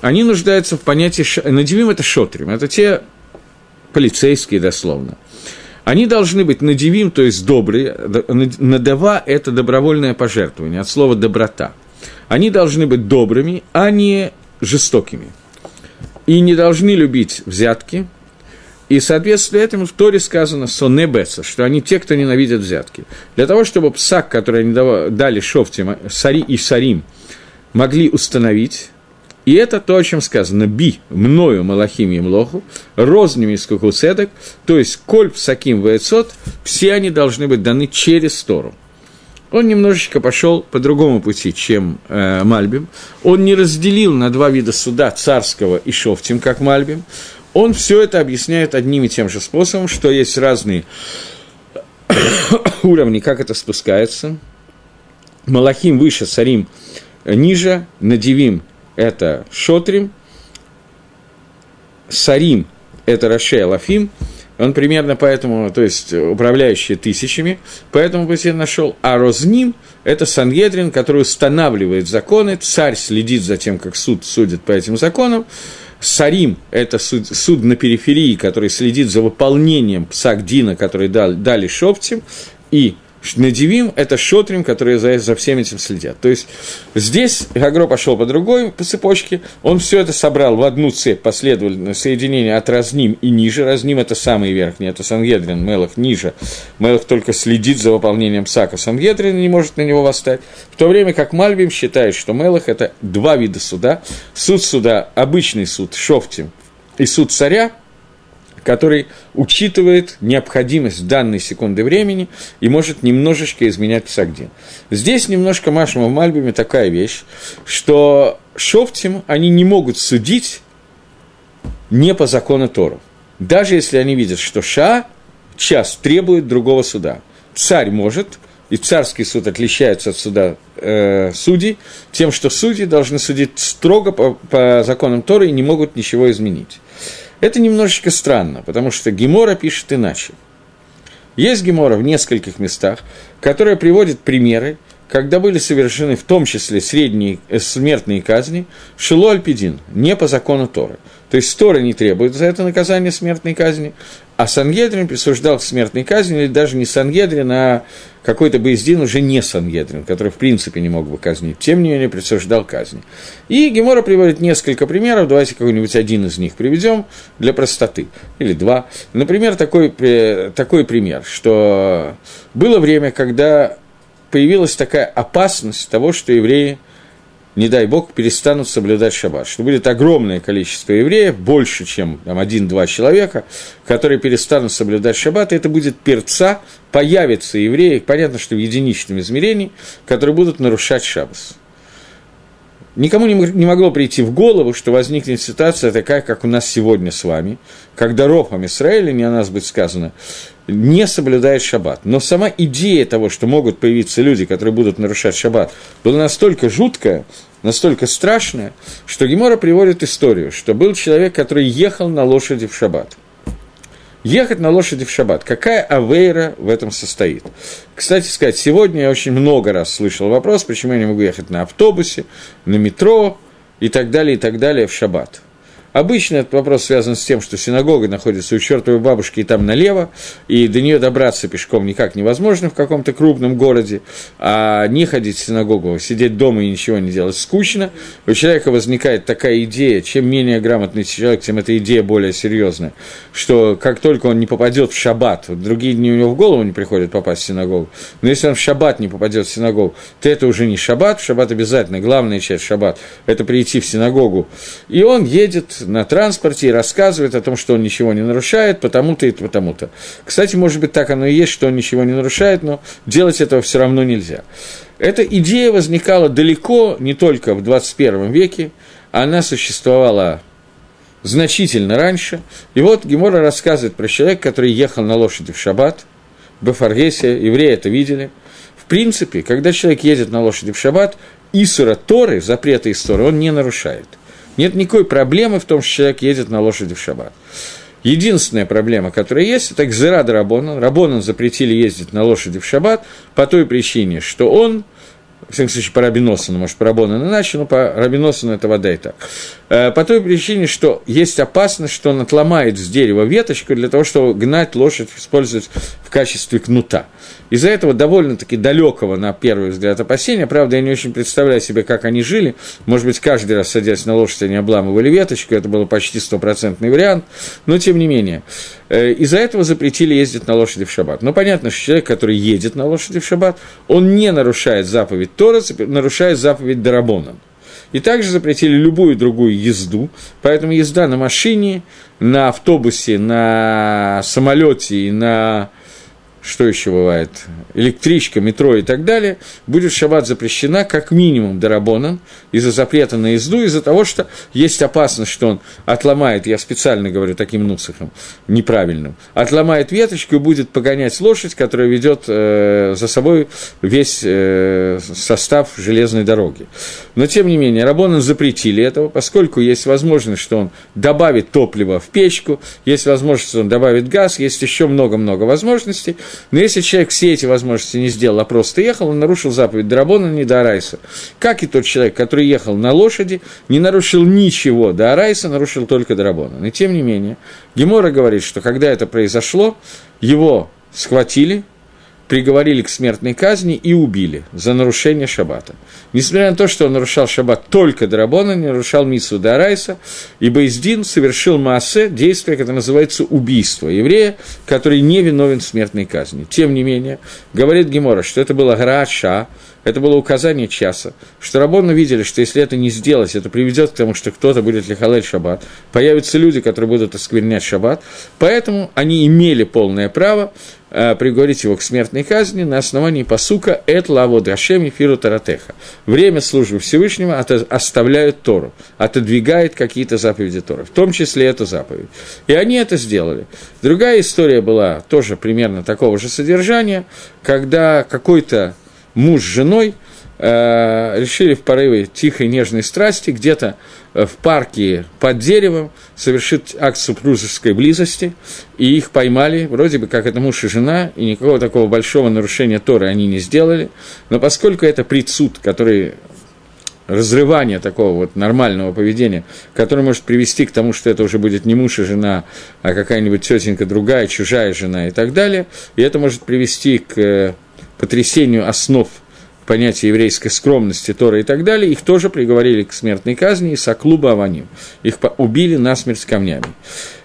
A: они нуждаются в понятии... Надивим – это шотрим, это те полицейские дословно. Они должны быть надевим, то есть добрые. Надава – это добровольное пожертвование, от слова «доброта». Они должны быть добрыми, а не жестокими. И не должны любить взятки. И, соответственно, этому в Торе сказано «сонебеса», что они те, кто ненавидят взятки. Для того, чтобы псак, который они дали Шофте, Сари и Сарим, могли установить, и это то, о чем сказано. Би, мною Малахим Емлоху, рознями из кукуцедок, то есть коль псаким ваэцот, все они должны быть даны через Тору. Он немножечко пошел по другому пути, чем э, Мальбим. Он не разделил на два вида суда царского и шофтим, как Мальбим. он все это объясняет одним и тем же способом, что есть разные уровни, как это спускается. Малахим выше, Сарим ниже, Надивим – это Шотрим, Сарим – это Рашей Лафим, он примерно поэтому, то есть управляющие тысячами, поэтому пусть я нашел. А Розним – это Сангедрин, который устанавливает законы, царь следит за тем, как суд судит по этим законам, Сарим – это суд, суд на периферии, который следит за выполнением псагдина, который дал, дали шоптим, и Надивим – это шотрим, которые за, за всем этим следят. То есть здесь Гагро пошел по другой по цепочке, он все это собрал в одну цепь последовательное соединение от разним и ниже. Разним – это самый верхний, это Сангедрин, Мелах ниже. Мелах только следит за выполнением Сака, Сангедрин не может на него восстать. В то время как Мальбим считает, что Мелах – это два вида суда. Суд суда, обычный суд, шофтим, и суд царя – который учитывает необходимость данной секунды времени и может немножечко изменять псагдин. Здесь немножко Машма в Мальбиме такая вещь, что шофтим они не могут судить не по закону Тору. Даже если они видят, что Ша час требует другого суда. Царь может, и царский суд отличается от суда э, судей, тем, что судьи должны судить строго по, по законам Торы и не могут ничего изменить. Это немножечко странно, потому что Гемора пишет иначе. Есть Гемора в нескольких местах, которая приводит примеры, когда были совершены в том числе средние э, смертные казни, шило альпидин, не по закону Торы. То есть Тора не требует за это наказание смертной казни, а Сангедрин присуждал смертной казни, или даже не Сангедрин, а какой-то Боездин уже не Сангедрин, который в принципе не мог бы казнить, тем не менее присуждал казни. И Гемора приводит несколько примеров, давайте какой-нибудь один из них приведем для простоты, или два. Например, такой, такой пример, что было время, когда появилась такая опасность того, что евреи – не дай бог, перестанут соблюдать шаббат. Что будет огромное количество евреев, больше, чем там, один-два человека, которые перестанут соблюдать шаббат, и это будет перца, появятся евреи, понятно, что в единичном измерении, которые будут нарушать шаббас. Никому не могло прийти в голову, что возникнет ситуация такая, как у нас сегодня с вами, когда Ропам Израиля, не о нас будет сказано, не соблюдает шаббат. Но сама идея того, что могут появиться люди, которые будут нарушать шаббат, была настолько жуткая, настолько страшная, что Гемора приводит историю, что был человек, который ехал на лошади в шаббат. Ехать на лошади в шаббат. Какая авейра в этом состоит? Кстати сказать, сегодня я очень много раз слышал вопрос, почему я не могу ехать на автобусе, на метро и так далее, и так далее в шаббат. Обычно этот вопрос связан с тем, что синагога находится у чертовой бабушки и там налево, и до нее добраться пешком никак невозможно в каком-то крупном городе, а не ходить в синагогу, сидеть дома и ничего не делать скучно. У человека возникает такая идея, чем менее грамотный человек, тем эта идея более серьезная, что как только он не попадет в шаббат, вот другие дни у него в голову не приходит попасть в синагогу, но если он в шаббат не попадет в синагогу, то это уже не шаббат, в шаббат обязательно, главная часть шаббат – это прийти в синагогу, и он едет на транспорте и рассказывает о том, что он ничего не нарушает, потому-то и потому-то. Кстати, может быть, так оно и есть, что он ничего не нарушает, но делать этого все равно нельзя. Эта идея возникала далеко не только в 21 веке, она существовала значительно раньше. И вот Гемора рассказывает про человека, который ехал на лошади в шаббат, в Бефаргесе, евреи это видели. В принципе, когда человек едет на лошади в шаббат, Исура Торы, запрета Исуры, он не нарушает – нет никакой проблемы в том, что человек едет на лошади в шаббат. Единственная проблема, которая есть, это Гзерада Рабонан. Рабонан запретили ездить на лошади в шаббат по той причине, что он, в всяком случае, по Рабиносану, может, по Рабонану иначе, но по Рабиносану это вода и так. Э, по той причине, что есть опасность, что он отломает с дерева веточку для того, чтобы гнать лошадь, использовать в качестве кнута. Из-за этого довольно-таки далекого, на первый взгляд, опасения, правда, я не очень представляю себе, как они жили, может быть, каждый раз, садясь на лошадь, они обламывали веточку, это был почти стопроцентный вариант, но тем не менее. Э, из-за этого запретили ездить на лошади в шаббат. Но понятно, что человек, который едет на лошади в шаббат, он не нарушает заповедь Тора, нарушает заповедь Дарабона. И также запретили любую другую езду, поэтому езда на машине, на автобусе, на самолете и на что еще бывает, электричка, метро и так далее, будет шаббат запрещена как минимум дарабонан из-за запрета на езду, из-за того, что есть опасность, что он отломает, я специально говорю таким нусахом, неправильным, отломает веточку и будет погонять лошадь, которая ведет э, за собой весь э, состав железной дороги. Но, тем не менее, Рабонан запретили этого, поскольку есть возможность, что он добавит топливо в печку, есть возможность, что он добавит газ, есть еще много-много возможностей, но если человек все эти возможности не сделал, а просто ехал, он нарушил заповедь Дарабона не до Арайса. Как и тот человек, который ехал на лошади, не нарушил ничего до Арайса, нарушил только Дарабона. Но тем не менее, Гемора говорит, что когда это произошло, его схватили, приговорили к смертной казни и убили за нарушение шаббата. Несмотря на то, что он нарушал шаббат только Драбона, не нарушал Мису Дарайса, и Издин совершил массе действие, которое называется убийство еврея, который не виновен в смертной казни. Тем не менее, говорит Гемора, что это было Граша, это было указание часа, что Рабону видели, что если это не сделать, это приведет к тому, что кто-то будет лихалель шаббат, появятся люди, которые будут осквернять шаббат, поэтому они имели полное право приговорить его к смертной казни на основании посука «Эт лавод Рашем Фиру Таратеха». Время службы Всевышнего оставляют Тору, отодвигает какие-то заповеди Торы, в том числе эту заповедь. И они это сделали. Другая история была тоже примерно такого же содержания, когда какой-то муж с женой э, решили в порыве тихой нежной страсти где-то э, в парке под деревом совершить акт супружеской близости, и их поймали, вроде бы как это муж и жена, и никакого такого большого нарушения Торы они не сделали, но поскольку это предсуд, который разрывание такого вот нормального поведения, которое может привести к тому, что это уже будет не муж и жена, а какая-нибудь тетенька другая, чужая жена и так далее, и это может привести к э, потрясению основ понятия еврейской скромности, Тора и так далее, их тоже приговорили к смертной казни и соклуба Аваним. Их убили насмерть камнями.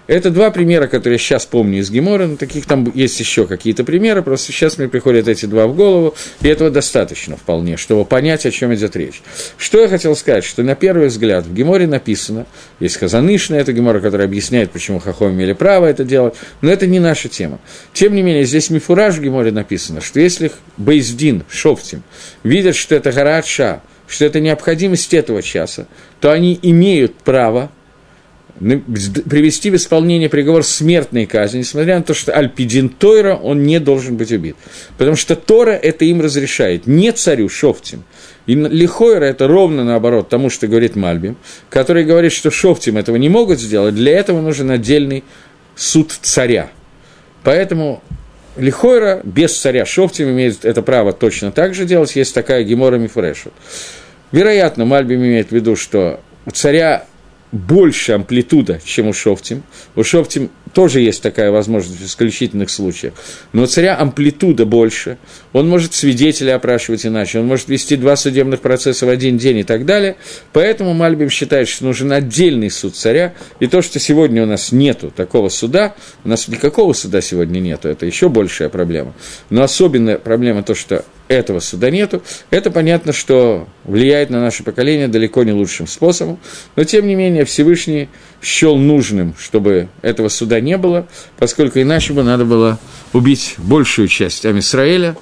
A: Это два примера, которые я сейчас помню из Гемора, но таких там есть еще какие-то примеры, просто сейчас мне приходят эти два в голову, и этого достаточно вполне, чтобы понять, о чем идет речь. Что я хотел сказать, что на первый взгляд в Геморе написано, есть Хазанышна, это Гемора, который объясняет, почему Хахом имели право это делать, но это не наша тема. Тем не менее, здесь Мифураж в Геморе написано, что если Бейздин, Шофтим, видят, что это Гараатша, что это необходимость этого часа, то они имеют право привести в исполнение приговор смертной казни, несмотря на то, что Альпидин Тойра, он не должен быть убит. Потому что Тора это им разрешает, не царю Шофтим. И Лихойра это ровно наоборот тому, что говорит Мальбим, который говорит, что Шофтим этого не могут сделать, для этого нужен отдельный суд царя. Поэтому Лихойра без царя Шофтим имеет это право точно так же делать, есть такая Гемора Мифрешу. Вероятно, Мальбим имеет в виду, что у царя больше амплитуда, чем у Шофтим. У Шофтим тоже есть такая возможность в исключительных случаях. Но у царя амплитуда больше. Он может свидетеля опрашивать иначе, он может вести два судебных процесса в один день и так далее. Поэтому Мальбим считает, что нужен отдельный суд царя. И то, что сегодня у нас нету такого суда, у нас никакого суда сегодня нету, это еще большая проблема. Но особенная проблема то, что этого суда нету, это понятно, что влияет на наше поколение далеко не лучшим способом, но тем не менее Всевышний счел нужным, чтобы этого суда не было, поскольку иначе бы надо было убить большую часть Амисраэля,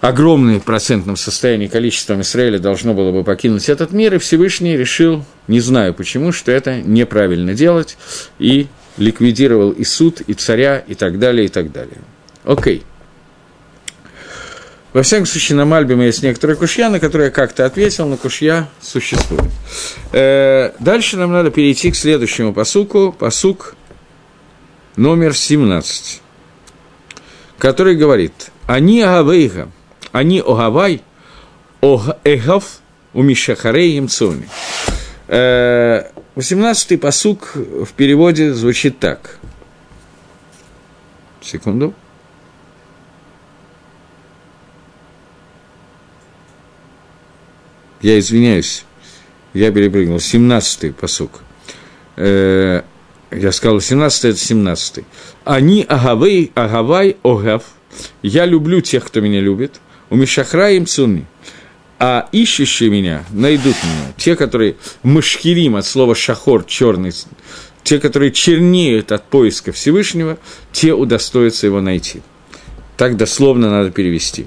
A: огромное в процентном состоянии количество Израиля должно было бы покинуть этот мир, и Всевышний решил, не знаю почему, что это неправильно делать, и ликвидировал и суд, и царя, и так далее, и так далее. Окей. Okay. Во всяком случае, на Мальбиме есть некоторые кушья, на которые я как-то ответил, но кушья существует. Э, дальше нам надо перейти к следующему посуку, посук номер 17, который говорит «Они агавейга, они огавай, эгав у Мишахарей имцоми». 18-й посук в переводе звучит так. Секунду. я извиняюсь, я перепрыгнул, 17-й посук. Э, я сказал, 17-й – это 17-й. Они агавей, агавай, огав. Я люблю тех, кто меня любит. У Мишахра им цунни. А ищущие меня найдут меня. Те, которые мышхирим от слова шахор, черный, те, которые чернеют от поиска Всевышнего, те удостоятся его найти. Так дословно надо перевести.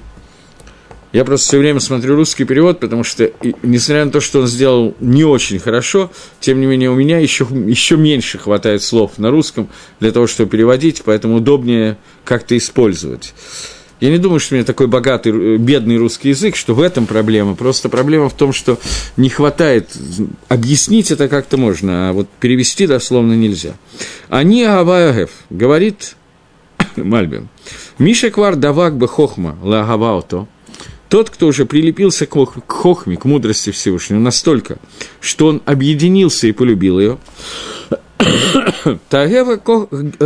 A: Я просто все время смотрю русский перевод, потому что, несмотря на то, что он сделал не очень хорошо, тем не менее у меня еще, еще меньше хватает слов на русском для того, чтобы переводить, поэтому удобнее как-то использовать. Я не думаю, что у меня такой богатый, бедный русский язык, что в этом проблема. Просто проблема в том, что не хватает. Объяснить это как-то можно, а вот перевести дословно нельзя. Они Агаваягев, говорит Мальбим. Миша Квар Давак бы Хохма Лагавауто. Тот, кто уже прилепился к Хохме, к мудрости Всевышнего, настолько, что он объединился и полюбил ее. Тагева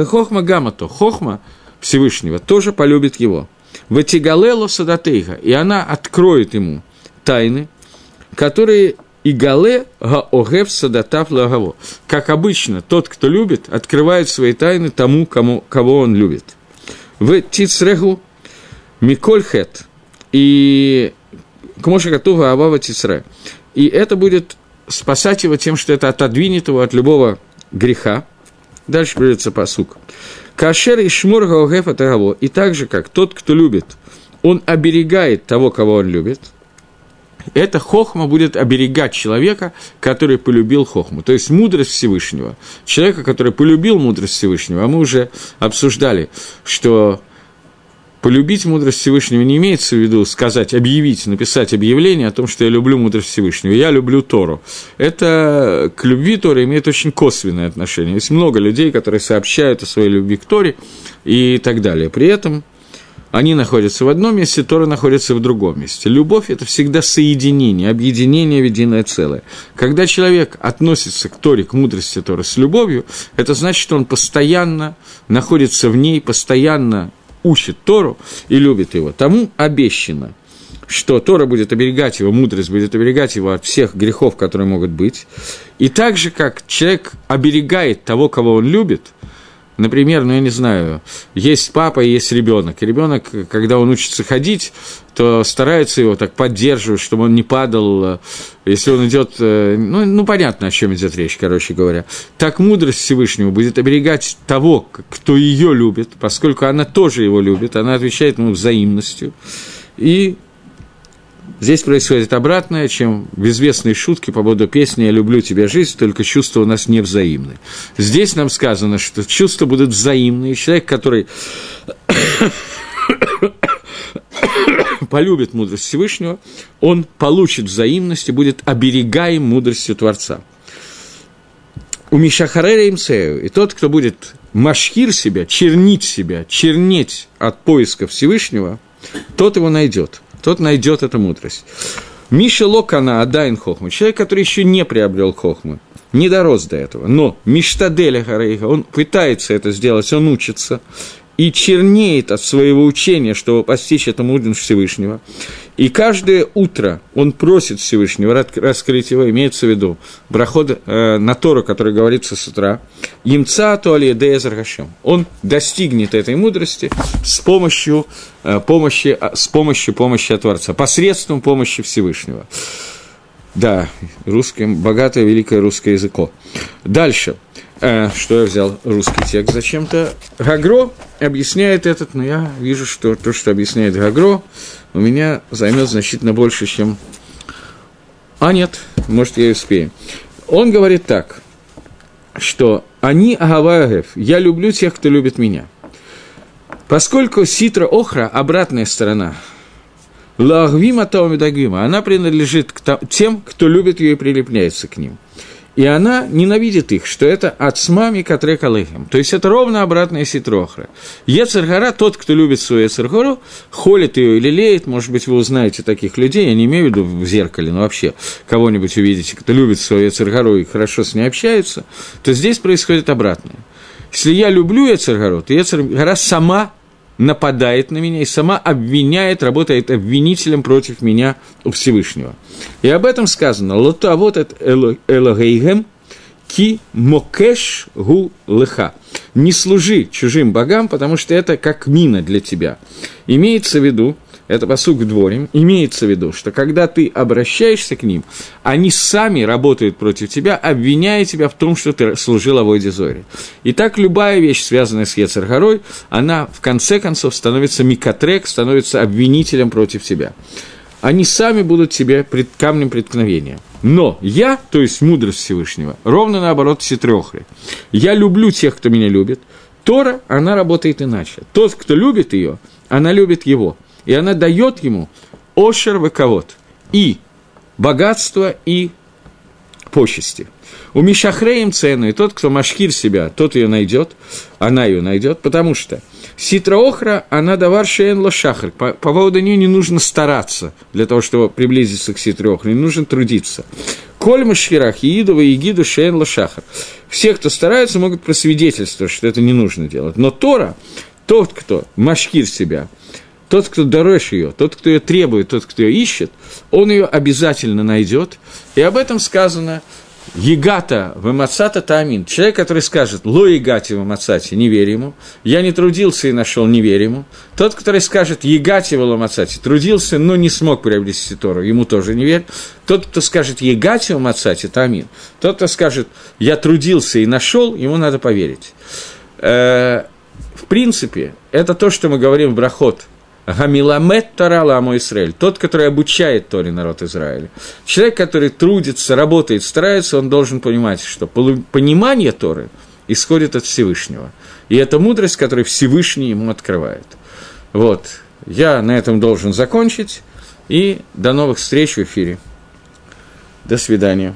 A: Хохма Гамато. Хохма Всевышнего тоже полюбит его. Ватигалело Садатейха, и она откроет ему тайны, которые и гале гаогев садатав лагаво. Как обычно, тот, кто любит, открывает свои тайны тому, кому, кого он любит. В тицрегу миколь хет. И к Моше Катува Авава Тицре. И это будет спасать его тем, что это отодвинет его от любого греха. Дальше придется посук. Кашер и шмур гаогефа тагаво. И так же, как тот, кто любит, он оберегает того, кого он любит. Это хохма будет оберегать человека, который полюбил хохму. То есть мудрость Всевышнего. Человека, который полюбил мудрость Всевышнего. А мы уже обсуждали, что Полюбить мудрость Всевышнего не имеется в виду сказать, объявить, написать объявление о том, что я люблю мудрость Всевышнего, я люблю Тору. Это к любви Торы имеет очень косвенное отношение. Есть много людей, которые сообщают о своей любви к Торе и так далее. При этом они находятся в одном месте, Тора находится в другом месте. Любовь – это всегда соединение, объединение в единое целое. Когда человек относится к Торе, к мудрости Торы с любовью, это значит, что он постоянно находится в ней, постоянно учит Тору и любит его, тому обещано, что Тора будет оберегать его, мудрость будет оберегать его от всех грехов, которые могут быть. И так же, как человек оберегает того, кого он любит – Например, ну я не знаю, есть папа и есть ребенок. Ребенок, когда он учится ходить, то старается его так поддерживать, чтобы он не падал. Если он идет, э, ну, ну понятно, о чем идет речь, короче говоря. Так мудрость Всевышнего будет оберегать того, кто ее любит, поскольку она тоже его любит, она отвечает ему взаимностью. И Здесь происходит обратное, чем в известной шутке по поводу песни «Я люблю тебя, жизнь», только чувства у нас не взаимны. Здесь нам сказано, что чувства будут взаимны, и человек, который полюбит мудрость Всевышнего, он получит взаимность и будет оберегаем мудростью Творца. У Мишахарера Имсею, и тот, кто будет машхир себя, чернить себя, чернеть от поиска Всевышнего, тот его найдет – тот найдет эту мудрость. Миша Локана Адайн Хохма, человек, который еще не приобрел Хохмы, не дорос до этого, но Миштаделя Харейха, он пытается это сделать, он учится, и чернеет от своего учения, чтобы постичь эту мудрость Всевышнего. И каждое утро он просит Всевышнего раскрыть его, имеется в виду проход э, на Тору, который говорится с утра, «Емца туали Хашем». Он достигнет этой мудрости с помощью, э, помощи, а, с помощью помощи Творца, посредством помощи Всевышнего. Да, русским, богатое, великое русское языко. Дальше. Э, что я взял русский текст зачем-то. Гагро объясняет этот, но я вижу, что то, что объясняет Гагро, у меня займет значительно больше, чем... А нет, может, я успею. Он говорит так, что «Они агаваев, я люблю тех, кто любит меня». Поскольку ситра охра – обратная сторона, лагвима таумидагвима, она принадлежит к тем, кто любит ее и прилепляется к ним – и она ненавидит их, что это ацмами катрек алейхем. То есть это ровно обратная ситрохра. Ецергара, тот, кто любит свою Ецергору, холит ее или леет, может быть, вы узнаете таких людей, я не имею в виду в зеркале, но вообще кого-нибудь увидите, кто любит свою Ецергору и хорошо с ней общается, то здесь происходит обратное. Если я люблю Ецергору, то Ецергора сама нападает на меня и сама обвиняет, работает обвинителем против меня у Всевышнего. И об этом сказано. Лото вот это Элогейгем ки мокеш гу лыха. Не служи чужим богам, потому что это как мина для тебя. Имеется в виду, это посук в дворе, имеется в виду, что когда ты обращаешься к ним, они сами работают против тебя, обвиняя тебя в том, что ты служил Авойде Зоре. И так любая вещь, связанная с Ецаргорой, она в конце концов становится микотрек, становится обвинителем против тебя. Они сами будут тебе пред камнем преткновения. Но я, то есть мудрость Всевышнего, ровно наоборот ситрехли. Я люблю тех, кто меня любит. Тора, она работает иначе. Тот, кто любит ее, она любит его. И она дает ему ошер вековод. И богатство, и почести. У Мишахреем цену, и тот, кто машкир себя, тот ее найдет, она ее найдет, потому что ситра охра, она давар шеен лошахар. По, по поводу нее не нужно стараться для того, чтобы приблизиться к ситре охре, не нужно трудиться. Коль машхирах, Иидова Егиду шеен лошахар. Все, кто стараются, могут просвидетельствовать, что это не нужно делать. Но Тора, тот, кто машкир себя, тот, кто дорожь ее, тот, кто ее требует, тот, кто ее ищет, он ее обязательно найдет. И об этом сказано Егата в Эмацата Таамин. Человек, который скажет «Ло Егати в Эмацате», не верь ему. «Я не трудился и нашел, не верь ему». Тот, который скажет «Егати в Эмацате», трудился, но не смог приобрести Тору, ему тоже не верь. Тот, кто скажет «Егати в Эмацате», Таамин. Тот, кто скажет «Я трудился и нашел», ему надо поверить. Э, в принципе, это то, что мы говорим в Брахот – Гамиламет Тора Ламо Израиль, тот, который обучает Торе народ Израиля. Человек, который трудится, работает, старается, он должен понимать, что понимание Торы исходит от Всевышнего. И это мудрость, которую Всевышний ему открывает. Вот, я на этом должен закончить, и до новых встреч в эфире. До свидания.